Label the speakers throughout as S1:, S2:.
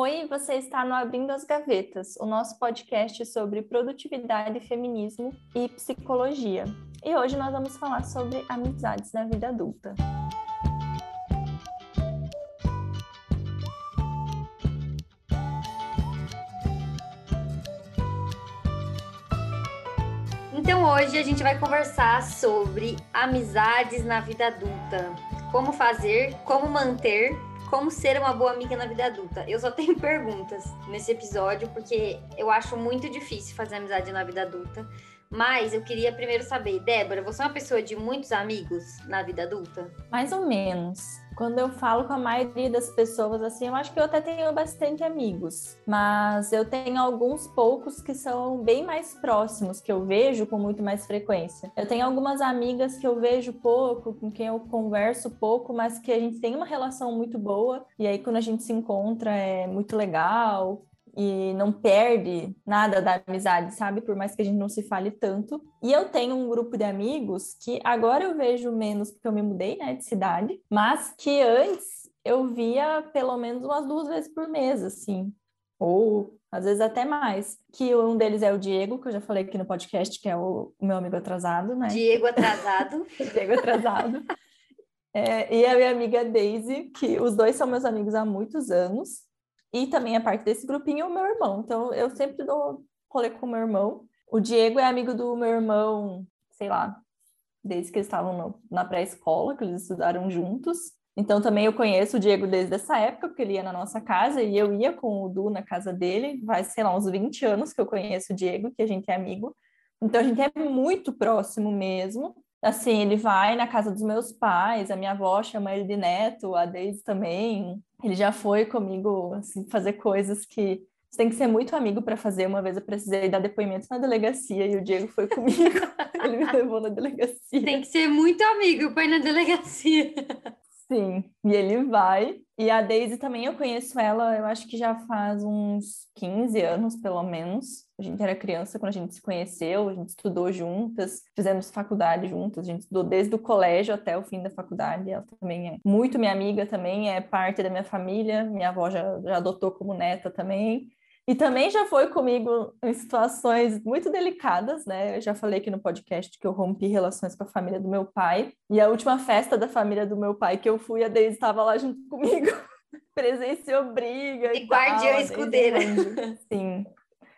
S1: Oi, você está no Abrindo as Gavetas, o nosso podcast sobre produtividade, feminismo e psicologia. E hoje nós vamos falar sobre amizades na vida adulta.
S2: Então hoje a gente vai conversar sobre amizades na vida adulta. Como fazer, como manter, como ser uma boa amiga na vida adulta. Eu só tenho perguntas nesse episódio, porque eu acho muito difícil fazer amizade na vida adulta. Mas eu queria primeiro saber, Débora, você é uma pessoa de muitos amigos na vida adulta?
S1: Mais ou menos. Quando eu falo com a maioria das pessoas, assim, eu acho que eu até tenho bastante amigos, mas eu tenho alguns poucos que são bem mais próximos, que eu vejo com muito mais frequência. Eu tenho algumas amigas que eu vejo pouco, com quem eu converso pouco, mas que a gente tem uma relação muito boa, e aí quando a gente se encontra é muito legal, e não perde nada da amizade, sabe? Por mais que a gente não se fale tanto. E eu tenho um grupo de amigos que agora eu vejo menos porque eu me mudei, né, de cidade, mas que antes eu via pelo menos umas duas vezes por mês, assim. Ou às vezes até mais. Que um deles é o Diego, que eu já falei aqui no podcast, que é o, meu amigo atrasado, né?
S2: Diego atrasado.
S1: Diego atrasado. É, e a minha amiga Daisy, que os dois são meus amigos há muitos anos. E também a parte desse grupinho o meu irmão. Então eu sempre dou rolê com o meu irmão. O Diego é amigo do meu irmão, sei lá, desde que eles estavam no, na pré-escola, que eles estudaram juntos. Então também eu conheço o Diego desde essa época, porque ele ia na nossa casa e eu ia com o Du na casa dele. Vai, sei lá, uns 20 anos que eu conheço o Diego, que a gente é amigo. Então a gente é muito próximo mesmo. Assim, ele vai na casa dos meus pais, a minha avó chama ele de neto, a Deise também. Ele já foi comigo assim, fazer coisas que você tem que ser muito amigo para fazer. Uma vez eu precisei dar depoimento na delegacia e o Diego foi comigo. ele me levou na delegacia.
S2: Tem que ser muito amigo para ir na delegacia.
S1: Sim, e ele vai. E a Daisy também, eu conheço ela, eu acho que já faz uns 15 anos, pelo menos. A gente era criança quando a gente se conheceu, a gente estudou juntas, fizemos faculdade juntas, a gente estudou desde o colégio até o fim da faculdade. Ela também é muito minha amiga, também é parte da minha família. Minha avó já, já adotou como neta também. E também já foi comigo em situações muito delicadas, né? Eu já falei aqui no podcast que eu rompi relações com a família do meu pai. E a última festa da família do meu pai que eu fui, a Deise estava lá junto comigo. Presenciou briga.
S2: E, e guardiã escudeira.
S1: É Sim.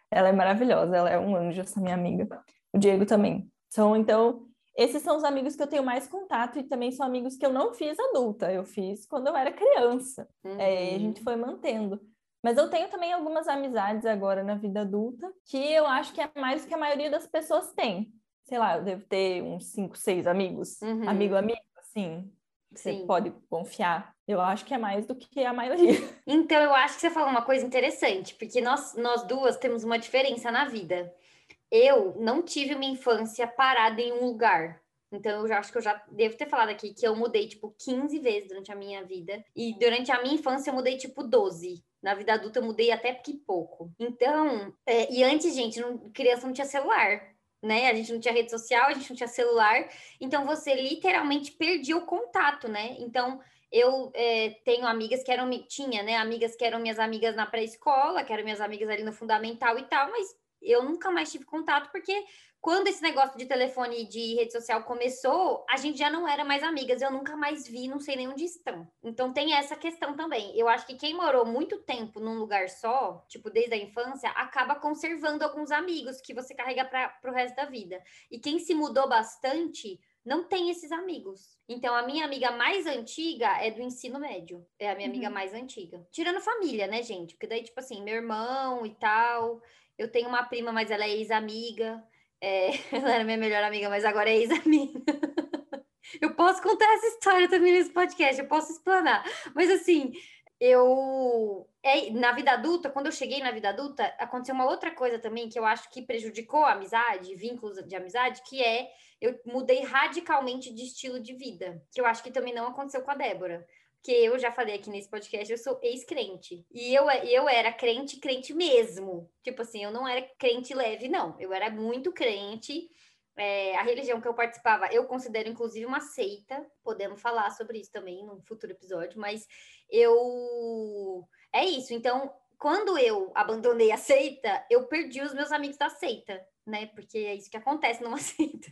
S1: Ela é maravilhosa, ela é um anjo, essa minha amiga. O Diego também. São, então, esses são os amigos que eu tenho mais contato e também são amigos que eu não fiz adulta, eu fiz quando eu era criança. Uhum. É, a gente uhum. foi mantendo. Mas eu tenho também algumas amizades agora na vida adulta que eu acho que é mais do que a maioria das pessoas tem. Sei lá, eu devo ter uns cinco, seis amigos. Uhum. Amigo, amigo, assim. Você Sim. pode confiar. Eu acho que é mais do que a maioria.
S2: Então, eu acho que você falou uma coisa interessante, porque nós, nós duas temos uma diferença na vida. Eu não tive uma infância parada em um lugar. Então, eu já acho que eu já devo ter falado aqui que eu mudei, tipo, 15 vezes durante a minha vida. E durante a minha infância, eu mudei, tipo, 12. Na vida adulta, eu mudei até que pouco. Então, é, e antes, gente, não, criança não tinha celular. Né? A gente não tinha rede social, a gente não tinha celular. Então, você literalmente perdia o contato, né? Então, eu é, tenho amigas que eram, tinha, né? Amigas que eram minhas amigas na pré-escola, que eram minhas amigas ali no fundamental e tal, mas eu nunca mais tive contato porque quando esse negócio de telefone e de rede social começou, a gente já não era mais amigas. Eu nunca mais vi, não sei nem onde estão. Então tem essa questão também. Eu acho que quem morou muito tempo num lugar só, tipo desde a infância, acaba conservando alguns amigos que você carrega para o resto da vida. E quem se mudou bastante não tem esses amigos. Então, a minha amiga mais antiga é do ensino médio. É a minha uhum. amiga mais antiga. Tirando família, né, gente? Porque daí, tipo assim, meu irmão e tal. Eu tenho uma prima, mas ela é ex-amiga. É, ela era minha melhor amiga, mas agora é ex-amiga. eu posso contar essa história também nesse podcast, eu posso explanar. Mas assim, eu. É, na vida adulta, quando eu cheguei na vida adulta, aconteceu uma outra coisa também que eu acho que prejudicou a amizade, vínculos de amizade, que é eu mudei radicalmente de estilo de vida, que eu acho que também não aconteceu com a Débora que eu já falei aqui nesse podcast, eu sou ex-crente. E eu, eu era crente, crente mesmo. Tipo assim, eu não era crente leve, não. Eu era muito crente. É, a religião que eu participava, eu considero inclusive uma seita. Podemos falar sobre isso também num futuro episódio, mas eu. É isso. Então, quando eu abandonei a seita, eu perdi os meus amigos da seita, né? Porque é isso que acontece numa seita.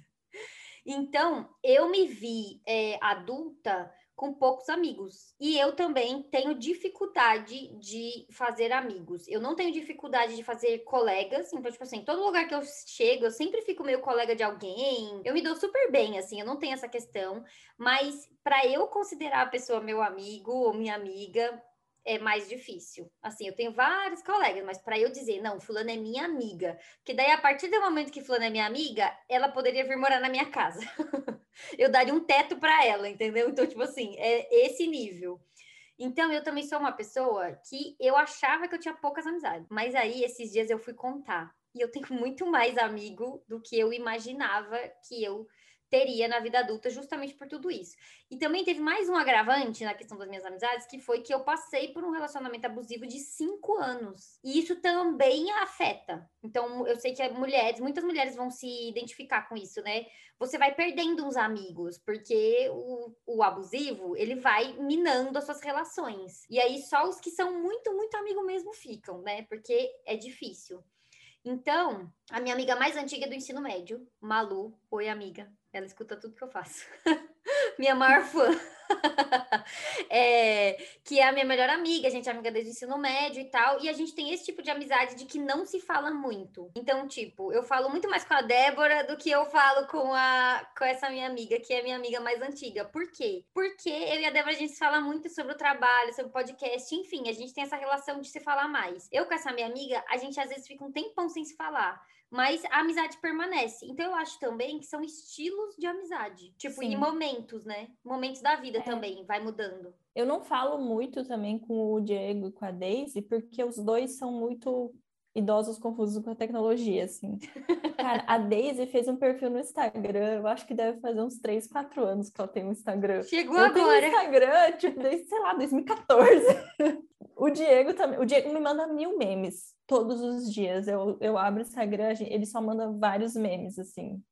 S2: Então, eu me vi é, adulta com poucos amigos. E eu também tenho dificuldade de fazer amigos. Eu não tenho dificuldade de fazer colegas. Então, tipo assim, todo lugar que eu chego, eu sempre fico meio colega de alguém. Eu me dou super bem, assim, eu não tenho essa questão. Mas para eu considerar a pessoa meu amigo ou minha amiga, é mais difícil. Assim, eu tenho vários colegas, mas para eu dizer, não, fulano é minha amiga, que daí a partir do momento que fulano é minha amiga, ela poderia vir morar na minha casa. eu daria um teto para ela, entendeu? Então, tipo assim, é esse nível. Então, eu também sou uma pessoa que eu achava que eu tinha poucas amizades, mas aí esses dias eu fui contar. E eu tenho muito mais amigo do que eu imaginava que eu teria na vida adulta, justamente por tudo isso. E também teve mais um agravante na questão das minhas amizades, que foi que eu passei por um relacionamento abusivo de cinco anos. E isso também afeta. Então, eu sei que mulheres, muitas mulheres vão se identificar com isso, né? Você vai perdendo uns amigos, porque o, o abusivo, ele vai minando as suas relações. E aí, só os que são muito, muito amigo mesmo ficam, né? Porque é difícil. Então, a minha amiga mais antiga do ensino médio, Malu, oi amiga, ela escuta tudo que eu faço. minha maior fã. é, que é a minha melhor amiga, a gente é amiga desde o ensino médio e tal, e a gente tem esse tipo de amizade de que não se fala muito. Então, tipo, eu falo muito mais com a Débora do que eu falo com a com essa minha amiga, que é minha amiga mais antiga. Por quê? Porque eu e a Débora a gente fala muito sobre o trabalho, sobre o podcast, enfim, a gente tem essa relação de se falar mais. Eu com essa minha amiga, a gente às vezes fica um tempão sem se falar mas a amizade permanece. Então eu acho também que são estilos de amizade, tipo Sim. em momentos, né? Momentos da vida é. também vai mudando.
S1: Eu não falo muito também com o Diego e com a Daisy, porque os dois são muito idosos confusos com a tecnologia, assim. Cara, a Daisy fez um perfil no Instagram, eu acho que deve fazer uns 3, 4 anos que ela tem um Instagram.
S2: Chegou eu agora.
S1: Tenho Instagram, tipo, desde, sei lá, 2014. o Diego também, o Diego me manda mil memes todos os dias. Eu, eu abro o Instagram, ele só manda vários memes, assim.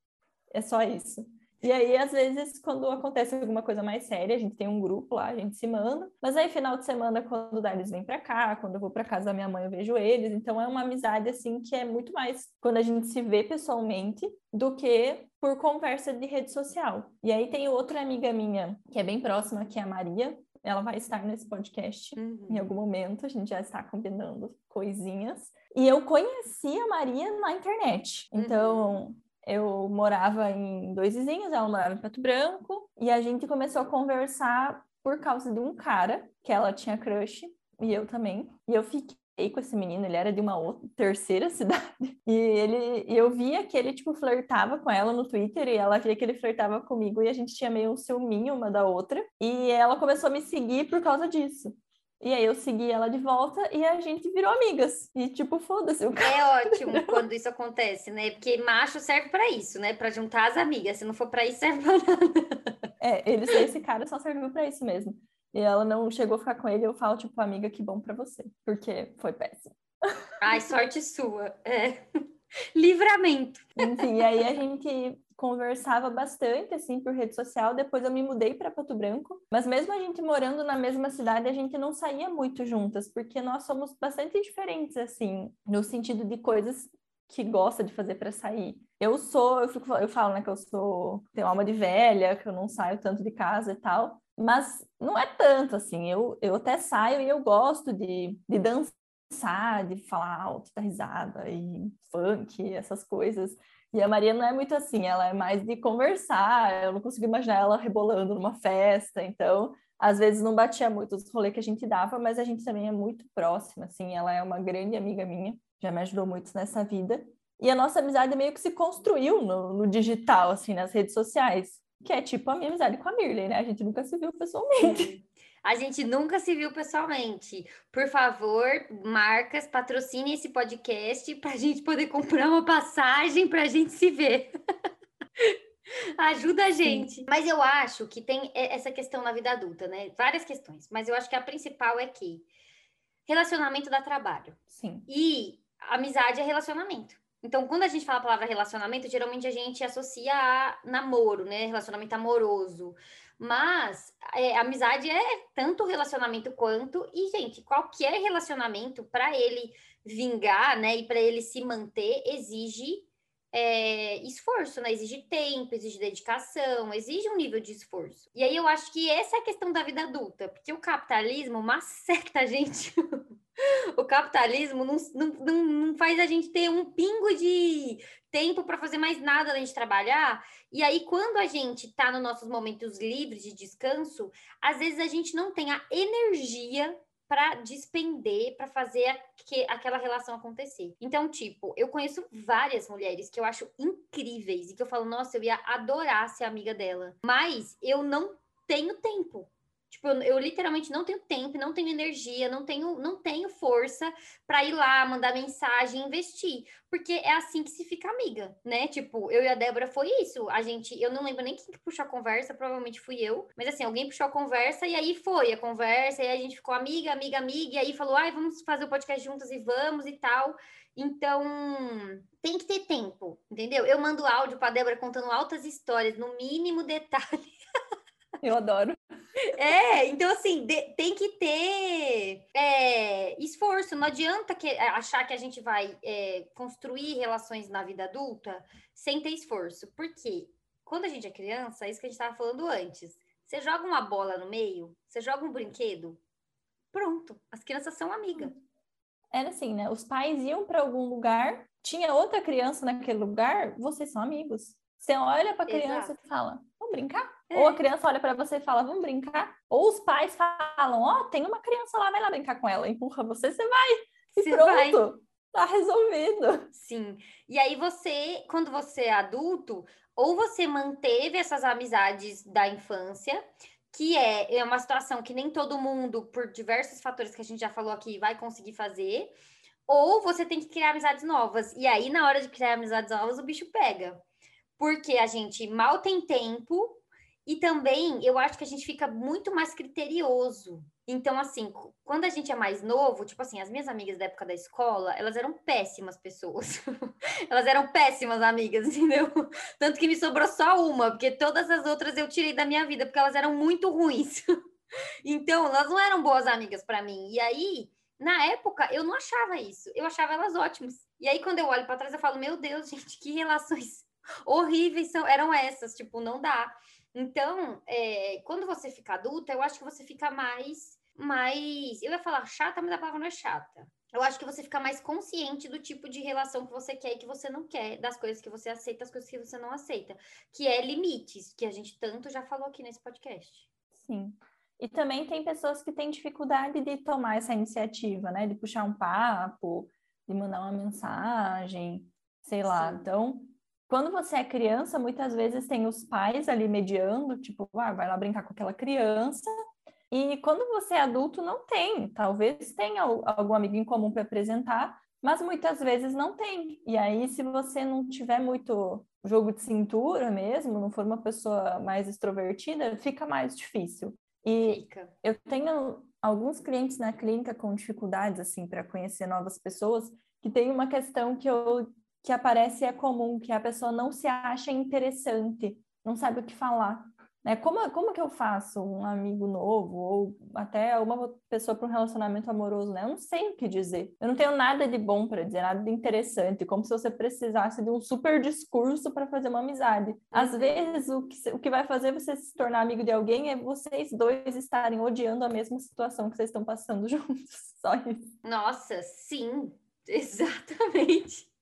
S1: É só isso. E aí, às vezes, quando acontece alguma coisa mais séria, a gente tem um grupo lá, a gente se manda. Mas aí, final de semana, quando o eles vem para cá, quando eu vou para casa da minha mãe, eu vejo eles. Então, é uma amizade, assim, que é muito mais quando a gente se vê pessoalmente do que por conversa de rede social. E aí, tem outra amiga minha, que é bem próxima, que é a Maria. Ela vai estar nesse podcast uhum. em algum momento, a gente já está combinando coisinhas. E eu conheci a Maria na internet. Então, uhum eu morava em dois vizinhos, ela morava em Pato Branco, e a gente começou a conversar por causa de um cara que ela tinha crush, e eu também. E eu fiquei com esse menino, ele era de uma outra, terceira cidade. E ele e eu via que ele tipo flertava com ela no Twitter e ela via que ele flertava comigo e a gente tinha meio um ciúminho uma da outra. E ela começou a me seguir por causa disso. E aí eu segui ela de volta e a gente virou amigas. E tipo, foda-se o
S2: cara. É ótimo quando isso acontece, né? Porque macho serve para isso, né? Para juntar as amigas. Se não for para isso, serve pra nada.
S1: É, eles, esse cara só serviu para isso mesmo. E ela não chegou a ficar com ele, eu falo, tipo, amiga, que bom para você. Porque foi péssimo.
S2: Ai, sorte sua. É. Livramento.
S1: Enfim, e aí a gente conversava bastante assim por rede social. Depois eu me mudei para Pato Branco, mas mesmo a gente morando na mesma cidade, a gente não saía muito juntas, porque nós somos bastante diferentes assim, no sentido de coisas que gosta de fazer para sair. Eu sou, eu, fico, eu falo, né, que eu sou, tenho alma de velha, que eu não saio tanto de casa e tal, mas não é tanto assim. Eu, eu até saio e eu gosto de, de dançar, de falar alto, dar risada e funk, essas coisas. E a Maria não é muito assim, ela é mais de conversar, eu não consigo imaginar ela rebolando numa festa, então às vezes não batia muito os rolês que a gente dava, mas a gente também é muito próxima, assim, ela é uma grande amiga minha, já me ajudou muito nessa vida. E a nossa amizade meio que se construiu no, no digital, assim, nas redes sociais, que é tipo a minha amizade com a Mirley, né? A gente nunca se viu pessoalmente.
S2: A gente nunca se viu pessoalmente. Por favor, marcas, patrocine esse podcast para a gente poder comprar uma passagem para a gente se ver. Ajuda a gente. Sim. Mas eu acho que tem essa questão na vida adulta, né? Várias questões. Mas eu acho que a principal é que relacionamento dá trabalho.
S1: Sim.
S2: E amizade é relacionamento. Então, quando a gente fala a palavra relacionamento, geralmente a gente associa a namoro, né? Relacionamento amoroso. Mas é, amizade é tanto relacionamento quanto, e, gente, qualquer relacionamento, para ele vingar, né, e para ele se manter, exige é, esforço, né? Exige tempo, exige dedicação, exige um nível de esforço. E aí eu acho que essa é a questão da vida adulta, porque o capitalismo maceta a gente. Capitalismo não, não, não faz a gente ter um pingo de tempo para fazer mais nada além de trabalhar. E aí, quando a gente está nos nossos momentos livres de descanso, às vezes a gente não tem a energia para despender, para fazer que, aquela relação acontecer. Então, tipo, eu conheço várias mulheres que eu acho incríveis e que eu falo, nossa, eu ia adorar ser amiga dela, mas eu não tenho tempo. Tipo, eu, eu, literalmente não tenho tempo, não tenho energia, não tenho, não tenho força para ir lá, mandar mensagem, investir. Porque é assim que se fica amiga, né? Tipo, eu e a Débora foi isso. A gente, eu não lembro nem quem que puxou a conversa, provavelmente fui eu. Mas assim, alguém puxou a conversa e aí foi a conversa, e aí a gente ficou amiga, amiga, amiga, e aí falou, ai, vamos fazer o podcast juntas e vamos e tal. Então, tem que ter tempo, entendeu? Eu mando áudio para Débora contando altas histórias, no mínimo detalhe.
S1: Eu adoro.
S2: É, então assim, de, tem que ter é, esforço. Não adianta que, é, achar que a gente vai é, construir relações na vida adulta sem ter esforço. Porque quando a gente é criança, é isso que a gente estava falando antes. Você joga uma bola no meio, você joga um brinquedo, pronto, as crianças são amigas.
S1: Era assim, né? Os pais iam para algum lugar, tinha outra criança naquele lugar, vocês são amigos. Você olha para a criança Exato. e fala: Vamos brincar? É. Ou a criança olha para você e fala, vamos brincar? Ou os pais falam, ó, oh, tem uma criança lá, vai lá brincar com ela, empurra você, você vai. E você pronto, vai. tá resolvido.
S2: Sim. E aí você, quando você é adulto, ou você manteve essas amizades da infância, que é, é uma situação que nem todo mundo, por diversos fatores que a gente já falou aqui, vai conseguir fazer, ou você tem que criar amizades novas. E aí, na hora de criar amizades novas, o bicho pega. Porque a gente mal tem tempo e também eu acho que a gente fica muito mais criterioso. Então, assim, quando a gente é mais novo, tipo assim, as minhas amigas da época da escola, elas eram péssimas pessoas. elas eram péssimas amigas, entendeu? Tanto que me sobrou só uma, porque todas as outras eu tirei da minha vida, porque elas eram muito ruins. então, elas não eram boas amigas para mim. E aí, na época, eu não achava isso. Eu achava elas ótimas. E aí, quando eu olho para trás, eu falo, meu Deus, gente, que relações horríveis são, eram essas. Tipo, não dá. Então, é, quando você fica adulta, eu acho que você fica mais, mais. Eu ia falar chata, mas a palavra não é chata. Eu acho que você fica mais consciente do tipo de relação que você quer e que você não quer, das coisas que você aceita, das coisas que você não aceita, que é limites, que a gente tanto já falou aqui nesse podcast.
S1: Sim. E também tem pessoas que têm dificuldade de tomar essa iniciativa, né? De puxar um papo, de mandar uma mensagem, sei lá. Sim. Então, quando você é criança, muitas vezes tem os pais ali mediando, tipo, ah, vai lá brincar com aquela criança. E quando você é adulto, não tem. Talvez tenha algum amigo em comum para apresentar, mas muitas vezes não tem. E aí, se você não tiver muito jogo de cintura mesmo, não for uma pessoa mais extrovertida, fica mais difícil. E fica. eu tenho alguns clientes na clínica com dificuldades assim para conhecer novas pessoas, que tem uma questão que eu que aparece é comum, que a pessoa não se acha interessante, não sabe o que falar. Né? Como, como que eu faço um amigo novo, ou até uma pessoa para um relacionamento amoroso, né? Eu não sei o que dizer. Eu não tenho nada de bom para dizer, nada de interessante, como se você precisasse de um super discurso para fazer uma amizade. Às vezes, o que, o que vai fazer você se tornar amigo de alguém é vocês dois estarem odiando a mesma situação que vocês estão passando juntos. Só isso.
S2: Nossa, sim, exatamente.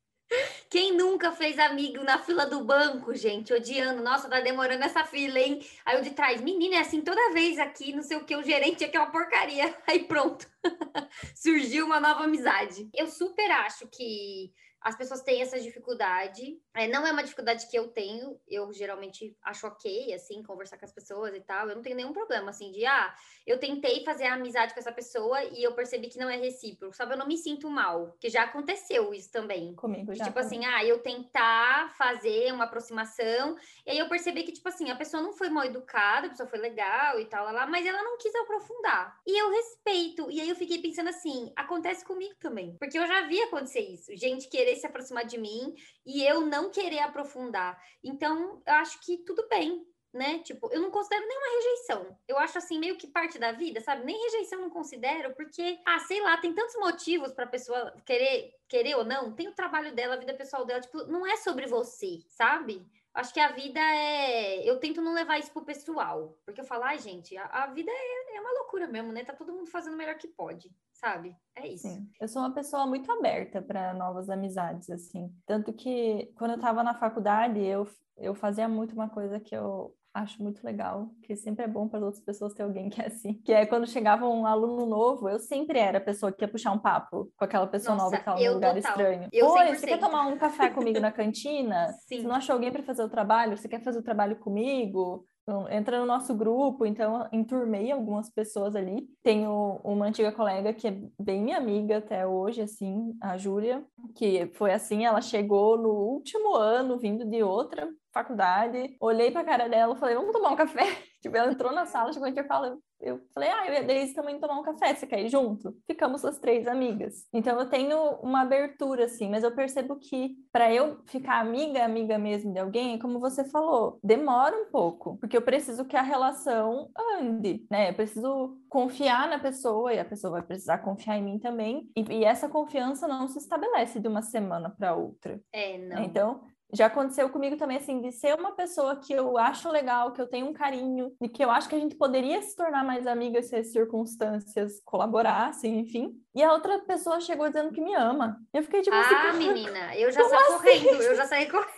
S2: Quem nunca fez amigo na fila do banco, gente, odiando? Nossa, tá demorando essa fila, hein? Aí o de trás, menina, é assim toda vez aqui, não sei o que, o gerente é uma porcaria. Aí pronto, surgiu uma nova amizade. Eu super acho que as pessoas têm essa dificuldade. É, não é uma dificuldade que eu tenho, eu geralmente acho ok, assim, conversar com as pessoas e tal. Eu não tenho nenhum problema, assim, de, ah, eu tentei fazer amizade com essa pessoa e eu percebi que não é recíproco, sabe? Eu não me sinto mal, que já aconteceu isso também.
S1: Comigo já.
S2: Tipo também. assim, ah, eu tentar fazer uma aproximação, e aí eu percebi que, tipo assim, a pessoa não foi mal educada, a pessoa foi legal e tal, lá, lá, mas ela não quis aprofundar. E eu respeito. E aí eu fiquei pensando assim, acontece comigo também. Porque eu já vi acontecer isso. Gente querer querer se aproximar de mim e eu não querer aprofundar. Então, eu acho que tudo bem. né? Tipo, eu não considero nenhuma rejeição. Eu acho assim, meio que parte da vida, sabe? Nem rejeição não considero, porque, ah, sei lá, tem tantos motivos pra pessoa querer, querer ou não. Tem o trabalho dela, a vida pessoal dela, tipo, não é sobre você, sabe? Acho que a vida é. Eu tento não levar isso pro pessoal. Porque eu falo, ai, gente, a, a vida é, é, uma loucura mesmo, né? Tá todo mundo fazendo o melhor que pode, sabe? É isso. Sim.
S1: Eu sou uma pessoa muito aberta para novas amizades, assim. Tanto que quando eu tava na faculdade, eu, eu fazia muito uma coisa que eu acho muito legal, que sempre é bom para as outras pessoas ter alguém que é assim. Que é quando chegava um aluno novo, eu sempre era a pessoa que ia puxar um papo com aquela pessoa Nossa, nova que estava num lugar total. estranho. Eu Oi, 100%. você quer tomar um café comigo na cantina? Sim. Você não achou alguém para fazer o trabalho? Você quer fazer o trabalho comigo? Então, entra no nosso grupo, então enturmei algumas pessoas ali. Tenho uma antiga colega que é bem minha amiga até hoje, assim, a Júlia, que foi assim, ela chegou no último ano vindo de outra faculdade, olhei pra cara dela, falei, vamos tomar um café? Tipo, ela entrou na sala, chegou aqui e falou, eu falei, ah, eu e a Deise também tomar um café, você quer ir junto? Ficamos as três amigas. Então eu tenho uma abertura, assim, mas eu percebo que para eu ficar amiga, amiga mesmo de alguém, como você falou, demora um pouco, porque eu preciso que a relação ande, né? Eu preciso confiar na pessoa e a pessoa vai precisar confiar em mim também. E, e essa confiança não se estabelece de uma semana para outra.
S2: É, não.
S1: Então, já aconteceu comigo também, assim, de ser uma pessoa que eu acho legal, que eu tenho um carinho, e que eu acho que a gente poderia se tornar mais amigas se as circunstâncias colaborassem, enfim. E a outra pessoa chegou dizendo que me ama. Eu fiquei tipo
S2: assim. Ah, menina, eu já saí assim? correndo, eu já saí correndo.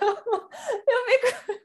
S2: eu fico.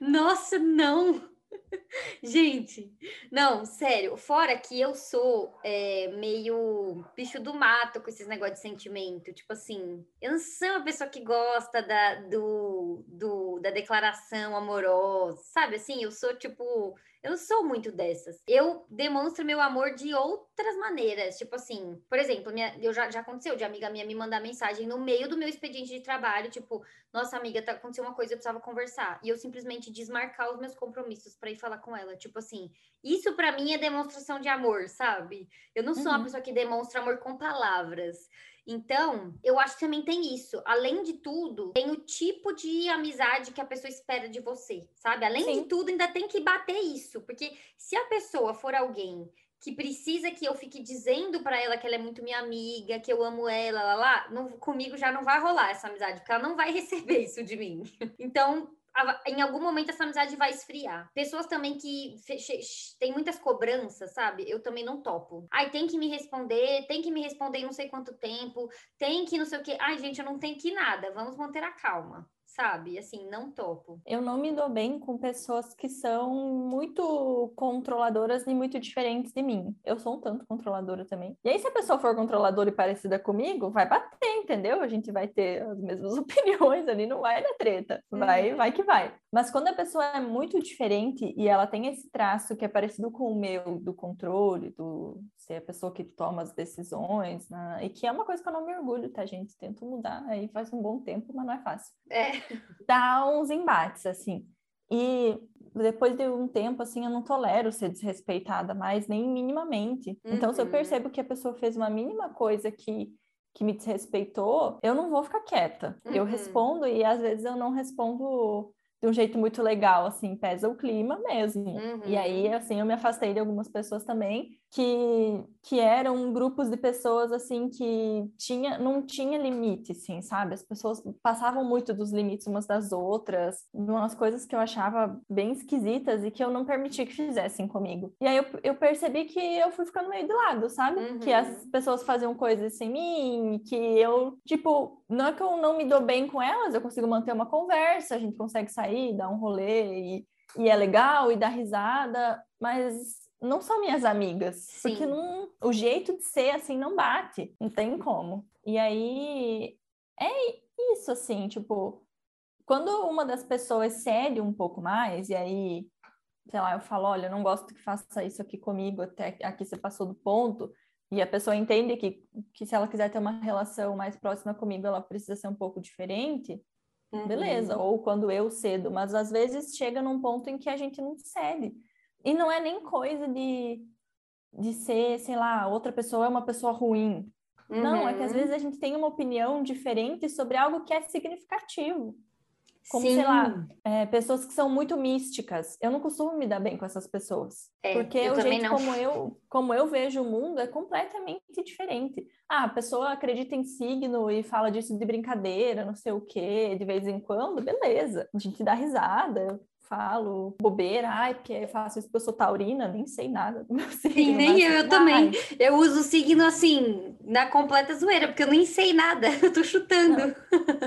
S2: Nossa, não! Gente, não, sério, fora que eu sou é, meio bicho do mato com esses negócios de sentimento. Tipo assim, eu não sou uma pessoa que gosta da, do, do, da declaração amorosa, sabe? Assim, eu sou tipo eu não sou muito dessas. Eu demonstro meu amor de outras maneiras. Tipo assim, por exemplo, minha, eu já, já aconteceu de amiga minha me mandar mensagem no meio do meu expediente de trabalho, tipo, nossa amiga, tá, aconteceu uma coisa, eu precisava conversar. E eu simplesmente desmarcar os meus compromissos para ir falar com ela. Tipo assim, isso para mim é demonstração de amor, sabe? Eu não sou uhum. uma pessoa que demonstra amor com palavras. Então, eu acho que também tem isso. Além de tudo, tem o tipo de amizade que a pessoa espera de você, sabe? Além Sim. de tudo, ainda tem que bater isso, porque se a pessoa for alguém que precisa que eu fique dizendo para ela que ela é muito minha amiga, que eu amo ela, lá, lá, não, comigo já não vai rolar essa amizade, porque ela não vai receber isso de mim. Então, em algum momento essa amizade vai esfriar. Pessoas também que tem muitas cobranças, sabe? Eu também não topo. Ai, tem que me responder, tem que me responder em não sei quanto tempo, tem que não sei o quê. Ai, gente, eu não tenho que nada. Vamos manter a calma sabe? Assim, não topo.
S1: Eu não me dou bem com pessoas que são muito controladoras e muito diferentes de mim. Eu sou um tanto controladora também. E aí, se a pessoa for controladora e parecida comigo, vai bater, entendeu? A gente vai ter as mesmas opiniões ali, não vai dar treta. Vai, uhum. vai que vai. Mas quando a pessoa é muito diferente e ela tem esse traço que é parecido com o meu, do controle, do ser a pessoa que toma as decisões, né? e que é uma coisa que eu não me orgulho, tá, gente? Tento mudar aí faz um bom tempo, mas não é fácil.
S2: É
S1: dá uns embates, assim. E depois de um tempo, assim, eu não tolero ser desrespeitada mais, nem minimamente. Uhum. Então, se eu uhum. percebo que a pessoa fez uma mínima coisa que, que me desrespeitou, eu não vou ficar quieta. Uhum. Eu respondo e às vezes eu não respondo de um jeito muito legal, assim, pesa o clima mesmo. Uhum. E aí, uhum. assim, eu me afastei de algumas pessoas também que, que eram grupos de pessoas assim que tinha, não tinha limite, assim, sabe? As pessoas passavam muito dos limites umas das outras, umas coisas que eu achava bem esquisitas e que eu não permitia que fizessem comigo. E aí eu, eu percebi que eu fui ficando meio de lado, sabe? Uhum. Que as pessoas faziam coisas sem mim, que eu, tipo, não é que eu não me dou bem com elas, eu consigo manter uma conversa, a gente consegue sair, dar um rolê e, e é legal e dar risada, mas não são minhas amigas, Sim. porque não, o jeito de ser assim não bate, não tem como. E aí é isso assim, tipo, quando uma das pessoas cede um pouco mais e aí, sei lá, eu falo, olha, eu não gosto que faça isso aqui comigo, até aqui você passou do ponto, e a pessoa entende que, que se ela quiser ter uma relação mais próxima comigo, ela precisa ser um pouco diferente, uhum. beleza, ou quando eu cedo, mas às vezes chega num ponto em que a gente não cede. E não é nem coisa de, de ser, sei lá, outra pessoa é uma pessoa ruim. Uhum. Não, é que às uhum. vezes a gente tem uma opinião diferente sobre algo que é significativo. Como,
S2: Sim.
S1: sei lá, é, pessoas que são muito místicas. Eu não costumo me dar bem com essas pessoas.
S2: É,
S1: porque
S2: eu
S1: o jeito
S2: não.
S1: como eu, como eu vejo o mundo é completamente diferente. Ah, a pessoa acredita em signo e fala disso de brincadeira, não sei o quê, de vez em quando, beleza. A gente dá risada, falo bobeira, ai, porque eu faço isso porque eu sou taurina, nem sei nada do meu signo.
S2: Sim, nem eu, eu também. Eu uso o signo assim, na completa zoeira, porque eu nem sei nada, eu tô chutando.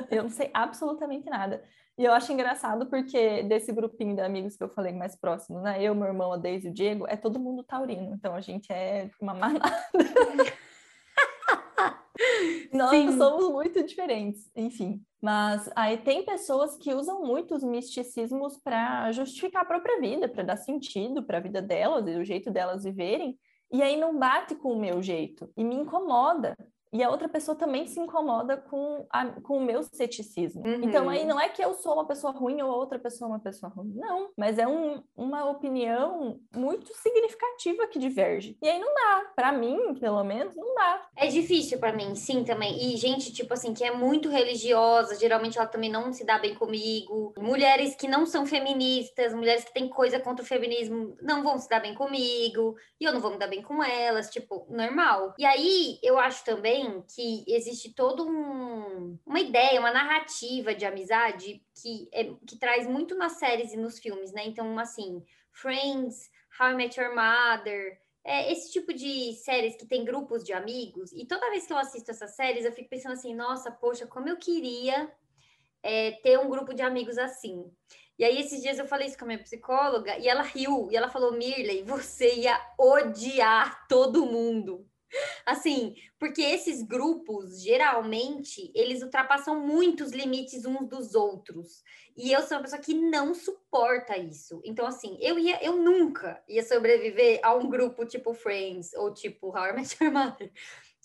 S1: Eu não sei absolutamente nada. E eu acho engraçado porque desse grupinho de amigos que eu falei mais próximo, né? Eu, meu irmão, a Deise e o Diego, é todo mundo taurino. Então a gente é uma manada. Nós
S2: Sim.
S1: somos muito diferentes, enfim. Mas aí tem pessoas que usam muito os misticismos para justificar a própria vida, para dar sentido para a vida delas e o jeito delas viverem. E aí não bate com o meu jeito e me incomoda. E a outra pessoa também se incomoda com, a- com o meu ceticismo.
S2: Uhum.
S1: Então aí não é que eu sou uma pessoa ruim ou a outra pessoa é uma pessoa ruim. Não, mas é um- uma opinião muito significativa que diverge. E aí não dá. Para mim, pelo menos, não dá.
S2: É difícil pra mim, sim, também. E gente, tipo assim, que é muito religiosa, geralmente ela também não se dá bem comigo. Mulheres que não são feministas, mulheres que têm coisa contra o feminismo, não vão se dar bem comigo. E eu não vou me dar bem com elas, tipo, normal. E aí, eu acho também que existe todo um, uma ideia, uma narrativa de amizade que, é, que traz muito nas séries e nos filmes, né? Então, assim, Friends, How I Met Your Mother, é, esse tipo de séries que tem grupos de amigos, e toda vez que eu assisto essas séries, eu fico pensando assim, nossa, poxa, como eu queria é, ter um grupo de amigos assim. E aí, esses dias eu falei isso com a minha psicóloga, e ela riu, e ela falou, Mirley, você ia odiar todo mundo. Assim, porque esses grupos, geralmente, eles ultrapassam muito os limites uns dos outros. E eu sou uma pessoa que não suporta isso. Então, assim, eu ia, eu nunca ia sobreviver a um grupo tipo Friends ou tipo How I Met Your Mother.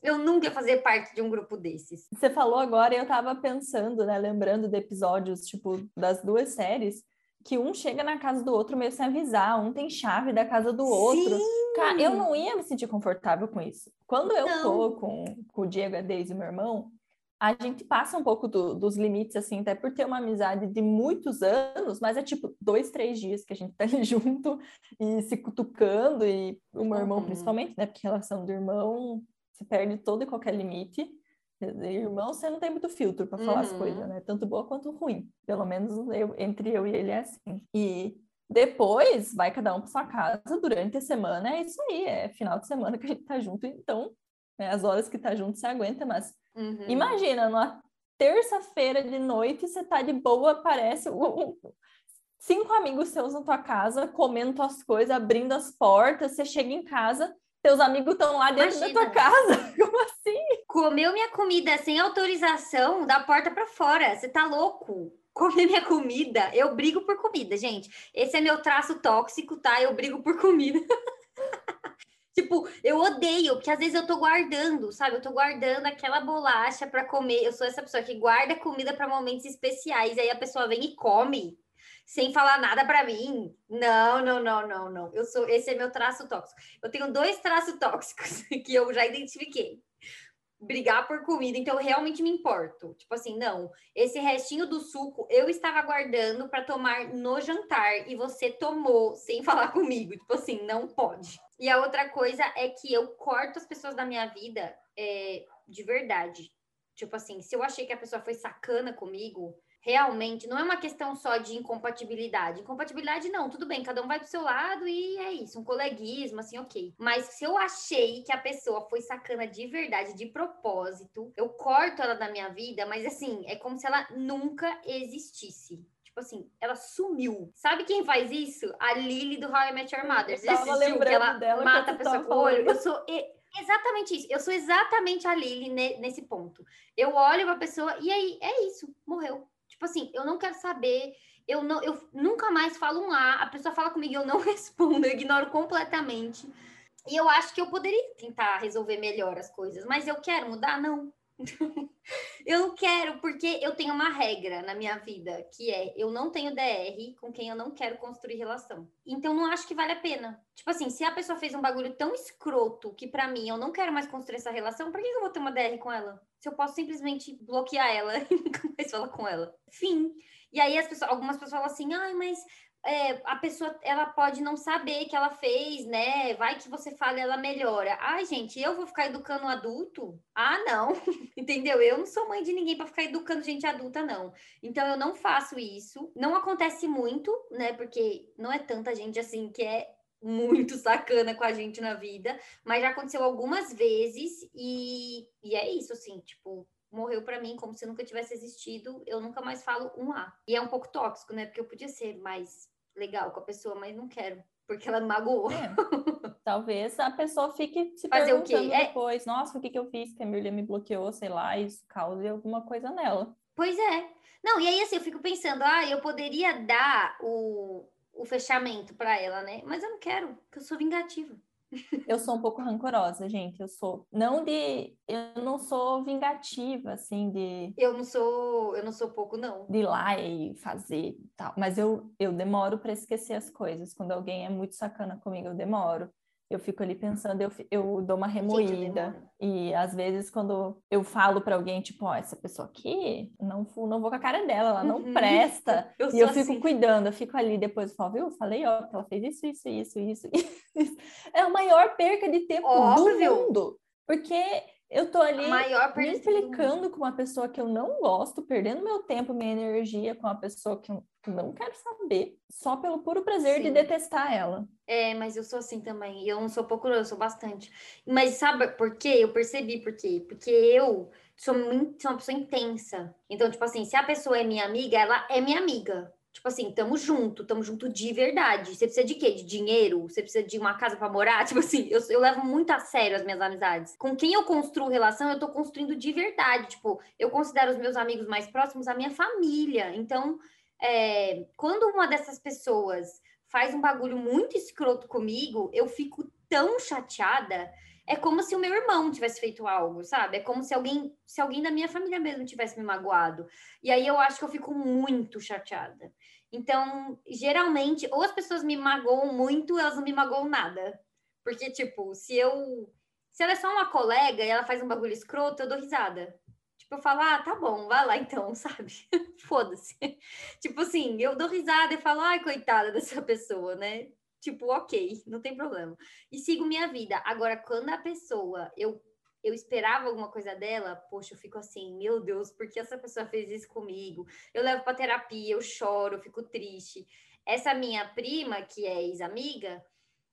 S2: Eu nunca ia fazer parte de um grupo desses.
S1: Você falou agora eu tava pensando, né? Lembrando de episódios, tipo, das duas séries, que um chega na casa do outro meio sem avisar, um tem chave da casa do outro. Cara, eu não ia me sentir confortável com isso. Quando eu
S2: Não.
S1: tô com, com o Diego, a Deise e meu irmão, a gente passa um pouco do- dos limites, assim, até por ter uma amizade de muitos anos, mas é tipo dois, três dias que a gente tá ali junto e se cutucando, e o meu irmão
S2: Uhum.
S1: principalmente, né? Porque a relação do irmão se perde todo e qualquer limite. Irmão, você não tem muito filtro para falar as
S2: Uhum.
S1: coisas, né? Tanto boa quanto ruim. Pelo menos eu, entre eu e ele é assim. E depois vai cada um para sua casa durante a semana. É isso aí, é final de semana que a gente tá junto, então né, as horas que tá junto você aguenta, mas
S2: Uhum.
S1: imagina, numa terça-feira de noite, você tá de boa, aparece cinco amigos seus na tua casa, comendo tuas coisas, abrindo as portas, você chega em casa, teus amigos estão lá dentro da tua
S2: Imagina.
S1: casa. Como assim?
S2: Comeu minha comida sem autorização da porta para fora. Você tá louco? Comer minha comida. Eu brigo por comida, gente. Esse é meu traço tóxico, tá? Eu brigo por comida. Tipo, eu odeio, porque às vezes eu tô guardando, sabe? Eu tô guardando aquela bolacha para comer. Eu sou essa pessoa que guarda comida para momentos especiais. Aí a pessoa vem e come sem falar nada para mim. Não, não, não, não, não. Eu sou, esse é meu traço tóxico. Eu tenho dois traços tóxicos que eu já identifiquei. Brigar por comida, então eu realmente me importo. Tipo assim, não, esse restinho do suco eu estava guardando para tomar no jantar e você tomou sem falar comigo. Tipo assim, não pode. E a outra coisa é que eu corto as pessoas da minha vida é, de verdade. Tipo assim, se eu achei que a pessoa foi sacana comigo, realmente não é uma questão só de incompatibilidade. Incompatibilidade não, tudo bem, cada um vai pro seu lado e é isso, um coleguismo, assim, ok. Mas se eu achei que a pessoa foi sacana de verdade, de propósito, eu corto ela da minha vida, mas assim, é como se ela nunca existisse. Tipo assim, ela sumiu. Sabe quem faz isso? A Lily do How I Met Your Mother. Você assistiu que ela
S1: dela
S2: mata a pessoa
S1: tava
S2: com o olho? Eu sou e- exatamente isso. Eu sou exatamente a Lily ne- nesse ponto. Eu olho pra pessoa e aí, é isso, morreu. Tipo assim, eu não quero saber, eu não, eu nunca mais falo um A, a pessoa fala comigo, eu não respondo, eu ignoro completamente. E eu acho que eu poderia tentar resolver melhor as coisas, mas eu quero mudar? Não. eu quero, porque eu tenho uma regra na minha vida, que é eu não tenho DR com quem eu não quero construir relação. Então não acho que vale a pena. Tipo assim, se a pessoa fez um bagulho tão escroto que para mim eu não quero mais construir essa relação, por que eu vou ter uma DR com ela? Se eu posso simplesmente bloquear ela e nunca mais falar com ela. Fim. E aí as pessoas, algumas pessoas falam assim, ai, mas é, a pessoa ela pode não saber que ela fez, né? Vai que você fala ela melhora. Ai, gente, eu vou ficar educando adulto? Ah, não. Entendeu? Eu não sou mãe de ninguém para ficar educando gente adulta, não. Então eu não faço isso. Não acontece muito, né? Porque não é tanta gente assim que é muito sacana com a gente na vida, mas já aconteceu algumas vezes e, e é isso, assim, tipo, morreu para mim como se nunca tivesse existido, eu nunca mais falo um A. E é um pouco tóxico, né? Porque eu podia ser mais legal com a pessoa, mas não quero, porque ela me magoou. É.
S1: Talvez a pessoa fique se Fazer perguntando o quê? É depois, é... nossa, o que, que eu fiz que a Mirlia me bloqueou, sei lá, isso cause alguma coisa nela.
S2: Pois é. Não, e aí assim, eu fico pensando, ah, eu poderia dar o, o fechamento para ela, né? Mas eu não quero, porque eu sou vingativa.
S1: Eu sou um pouco rancorosa, gente. Eu sou não de, eu não sou vingativa, assim, de.
S2: Eu não sou, eu não sou pouco não.
S1: De ir lá e fazer tal. Mas eu, eu demoro para esquecer as coisas. Quando alguém é muito sacana comigo, eu demoro eu fico ali pensando, eu, eu dou uma remoída. e às vezes, quando eu falo para alguém, tipo, ó, oh, essa pessoa aqui, não, não vou com a cara dela, ela não uhum. presta. eu e eu fico assim. cuidando, eu fico ali depois, eu falo, viu, falei, ó, ela fez isso, isso, isso, isso, isso. É a maior perca de tempo Óbvio. do mundo. Porque eu tô ali me explicando com uma pessoa que eu não gosto, perdendo meu tempo, minha energia com uma pessoa que eu não quero saber, só pelo puro prazer Sim. de detestar ela.
S2: É, mas eu sou assim também. Eu não sou pouco, eu sou bastante. Mas sabe por quê? Eu percebi por quê? Porque eu sou, muito, sou uma pessoa intensa. Então, tipo assim, se a pessoa é minha amiga, ela é minha amiga. Tipo assim, tamo junto, tamo junto de verdade. Você precisa de quê? De dinheiro? Você precisa de uma casa para morar? Tipo assim, eu, eu levo muito a sério as minhas amizades. Com quem eu construo relação, eu tô construindo de verdade. Tipo, eu considero os meus amigos mais próximos a minha família. Então, é, quando uma dessas pessoas faz um bagulho muito escroto comigo, eu fico tão chateada é como se o meu irmão tivesse feito algo, sabe? É como se alguém, se alguém da minha família mesmo tivesse me magoado. E aí eu acho que eu fico muito chateada. Então, geralmente, ou as pessoas me magoam muito, elas não me magoam nada. Porque, tipo, se eu. Se ela é só uma colega e ela faz um bagulho escroto, eu dou risada. Tipo, eu falo, ah, tá bom, vai lá então, sabe? Foda-se. tipo assim, eu dou risada e falo, ai, coitada dessa pessoa, né? Tipo, ok, não tem problema. E sigo minha vida. Agora, quando a pessoa, eu, eu esperava alguma coisa dela, poxa, eu fico assim, meu Deus, por que essa pessoa fez isso comigo? Eu levo para terapia, eu choro, eu fico triste. Essa minha prima, que é ex-amiga,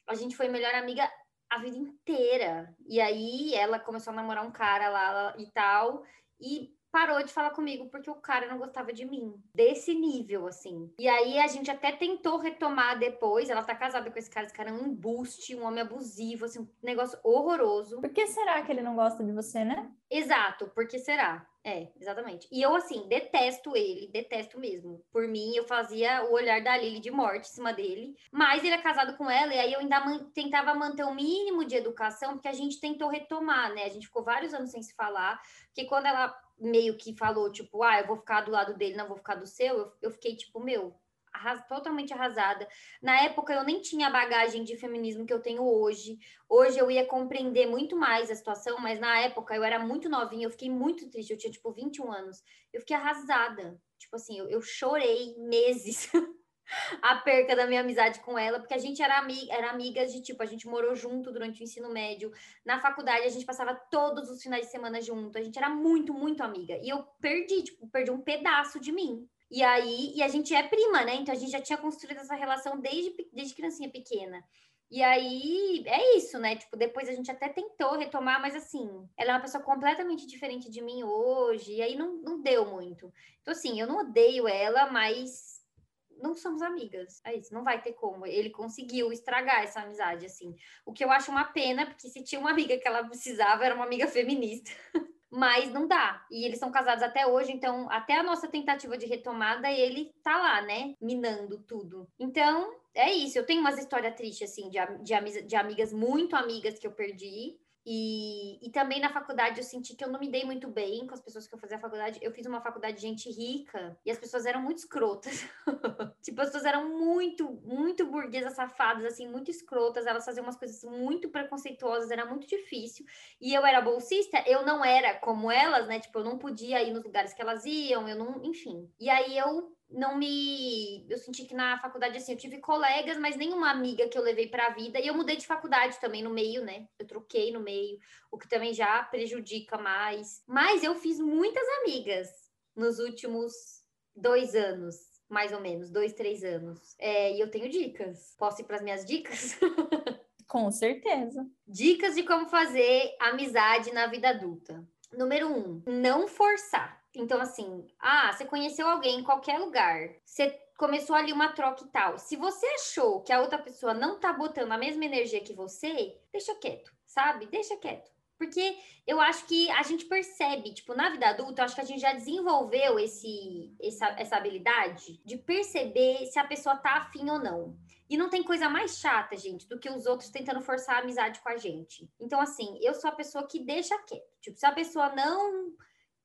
S2: a gente foi melhor amiga a vida inteira. E aí ela começou a namorar um cara lá e tal. E parou de falar comigo porque o cara não gostava de mim. Desse nível, assim. E aí a gente até tentou retomar depois. Ela tá casada com esse cara, esse cara é um embuste, um homem abusivo, assim, um negócio horroroso.
S1: Por que será que ele não gosta de você, né?
S2: Exato, por que será? É, exatamente. E eu, assim, detesto ele, detesto mesmo. Por mim, eu fazia o olhar da Lily de morte em cima dele. Mas ele é casado com ela, e aí eu ainda man tentava manter o mínimo de educação, porque a gente tentou retomar, né? A gente ficou vários anos sem se falar, porque quando ela meio que falou, tipo, ah, eu vou ficar do lado dele, não vou ficar do seu, eu, eu fiquei, tipo, meu, arras totalmente arrasada. Na época eu nem tinha a bagagem de feminismo que eu tenho hoje. Hoje eu ia compreender muito mais a situação, mas na época eu era muito novinha, eu fiquei muito triste, eu tinha tipo 21 anos. Eu fiquei arrasada. Tipo assim, eu, eu chorei meses a perca da minha amizade com ela, porque a gente era, amiga, era amigas de tipo, a gente morou junto durante o ensino médio. Na faculdade a gente passava todos os finais de semana junto. A gente era muito, muito amiga. E eu perdi, tipo, perdi um pedaço de mim. E aí, e a gente é prima, né? Então a gente já tinha construído essa relação desde, desde criancinha pequena. E aí, é isso, né? Tipo, depois a gente até tentou retomar, mas assim, ela é uma pessoa completamente diferente de mim hoje, e aí não, não deu muito. Então, assim, eu não odeio ela, mas não somos amigas. É isso, não vai ter como. Ele conseguiu estragar essa amizade, assim. O que eu acho uma pena, porque se tinha uma amiga que ela precisava, era uma amiga feminista. mas não dá. E eles são casados até hoje, então até a nossa tentativa de retomada, ele tá lá, né? Minando tudo. Então, é isso. Eu tenho umas histórias tristes, assim, de, de, de amigas muito amigas que eu perdi. E, e também na faculdade eu senti que eu não me dei muito bem com as pessoas que eu fazia a faculdade. Eu fiz uma faculdade de gente rica e as pessoas eram muito escrotas. tipo, as pessoas eram muito, muito burguesas, safadas, assim, muito escrotas. Elas faziam umas coisas muito preconceituosas, era muito difícil. E eu era bolsista, eu não era como elas, né? Tipo, eu não podia ir nos lugares que elas iam, eu não, enfim. E aí eu não me. Eu senti que na faculdade, assim, eu tive colegas, mas nenhuma amiga que eu levei para a vida. E eu mudei de faculdade também no meio, né? Eu troquei no meio, o que também já prejudica mais. Mas eu fiz muitas amigas nos últimos dois anos, mais ou menos, dois, três anos. É, e eu tenho dicas. Posso ir para as minhas dicas?
S1: Com certeza.
S2: Dicas de como fazer amizade na vida adulta. Número um, não forçar. Então, assim, ah, você conheceu alguém em qualquer lugar, você começou ali uma troca e tal. Se você achou que a outra pessoa não tá botando a mesma energia que você, deixa quieto, sabe? Deixa quieto. Porque eu acho que a gente percebe, tipo, na vida adulta, eu acho que a gente já desenvolveu esse, essa, essa habilidade de perceber se a pessoa tá afim ou não. E não tem coisa mais chata, gente, do que os outros tentando forçar a amizade com a gente. Então, assim, eu sou a pessoa que deixa quieto. Tipo, se a pessoa não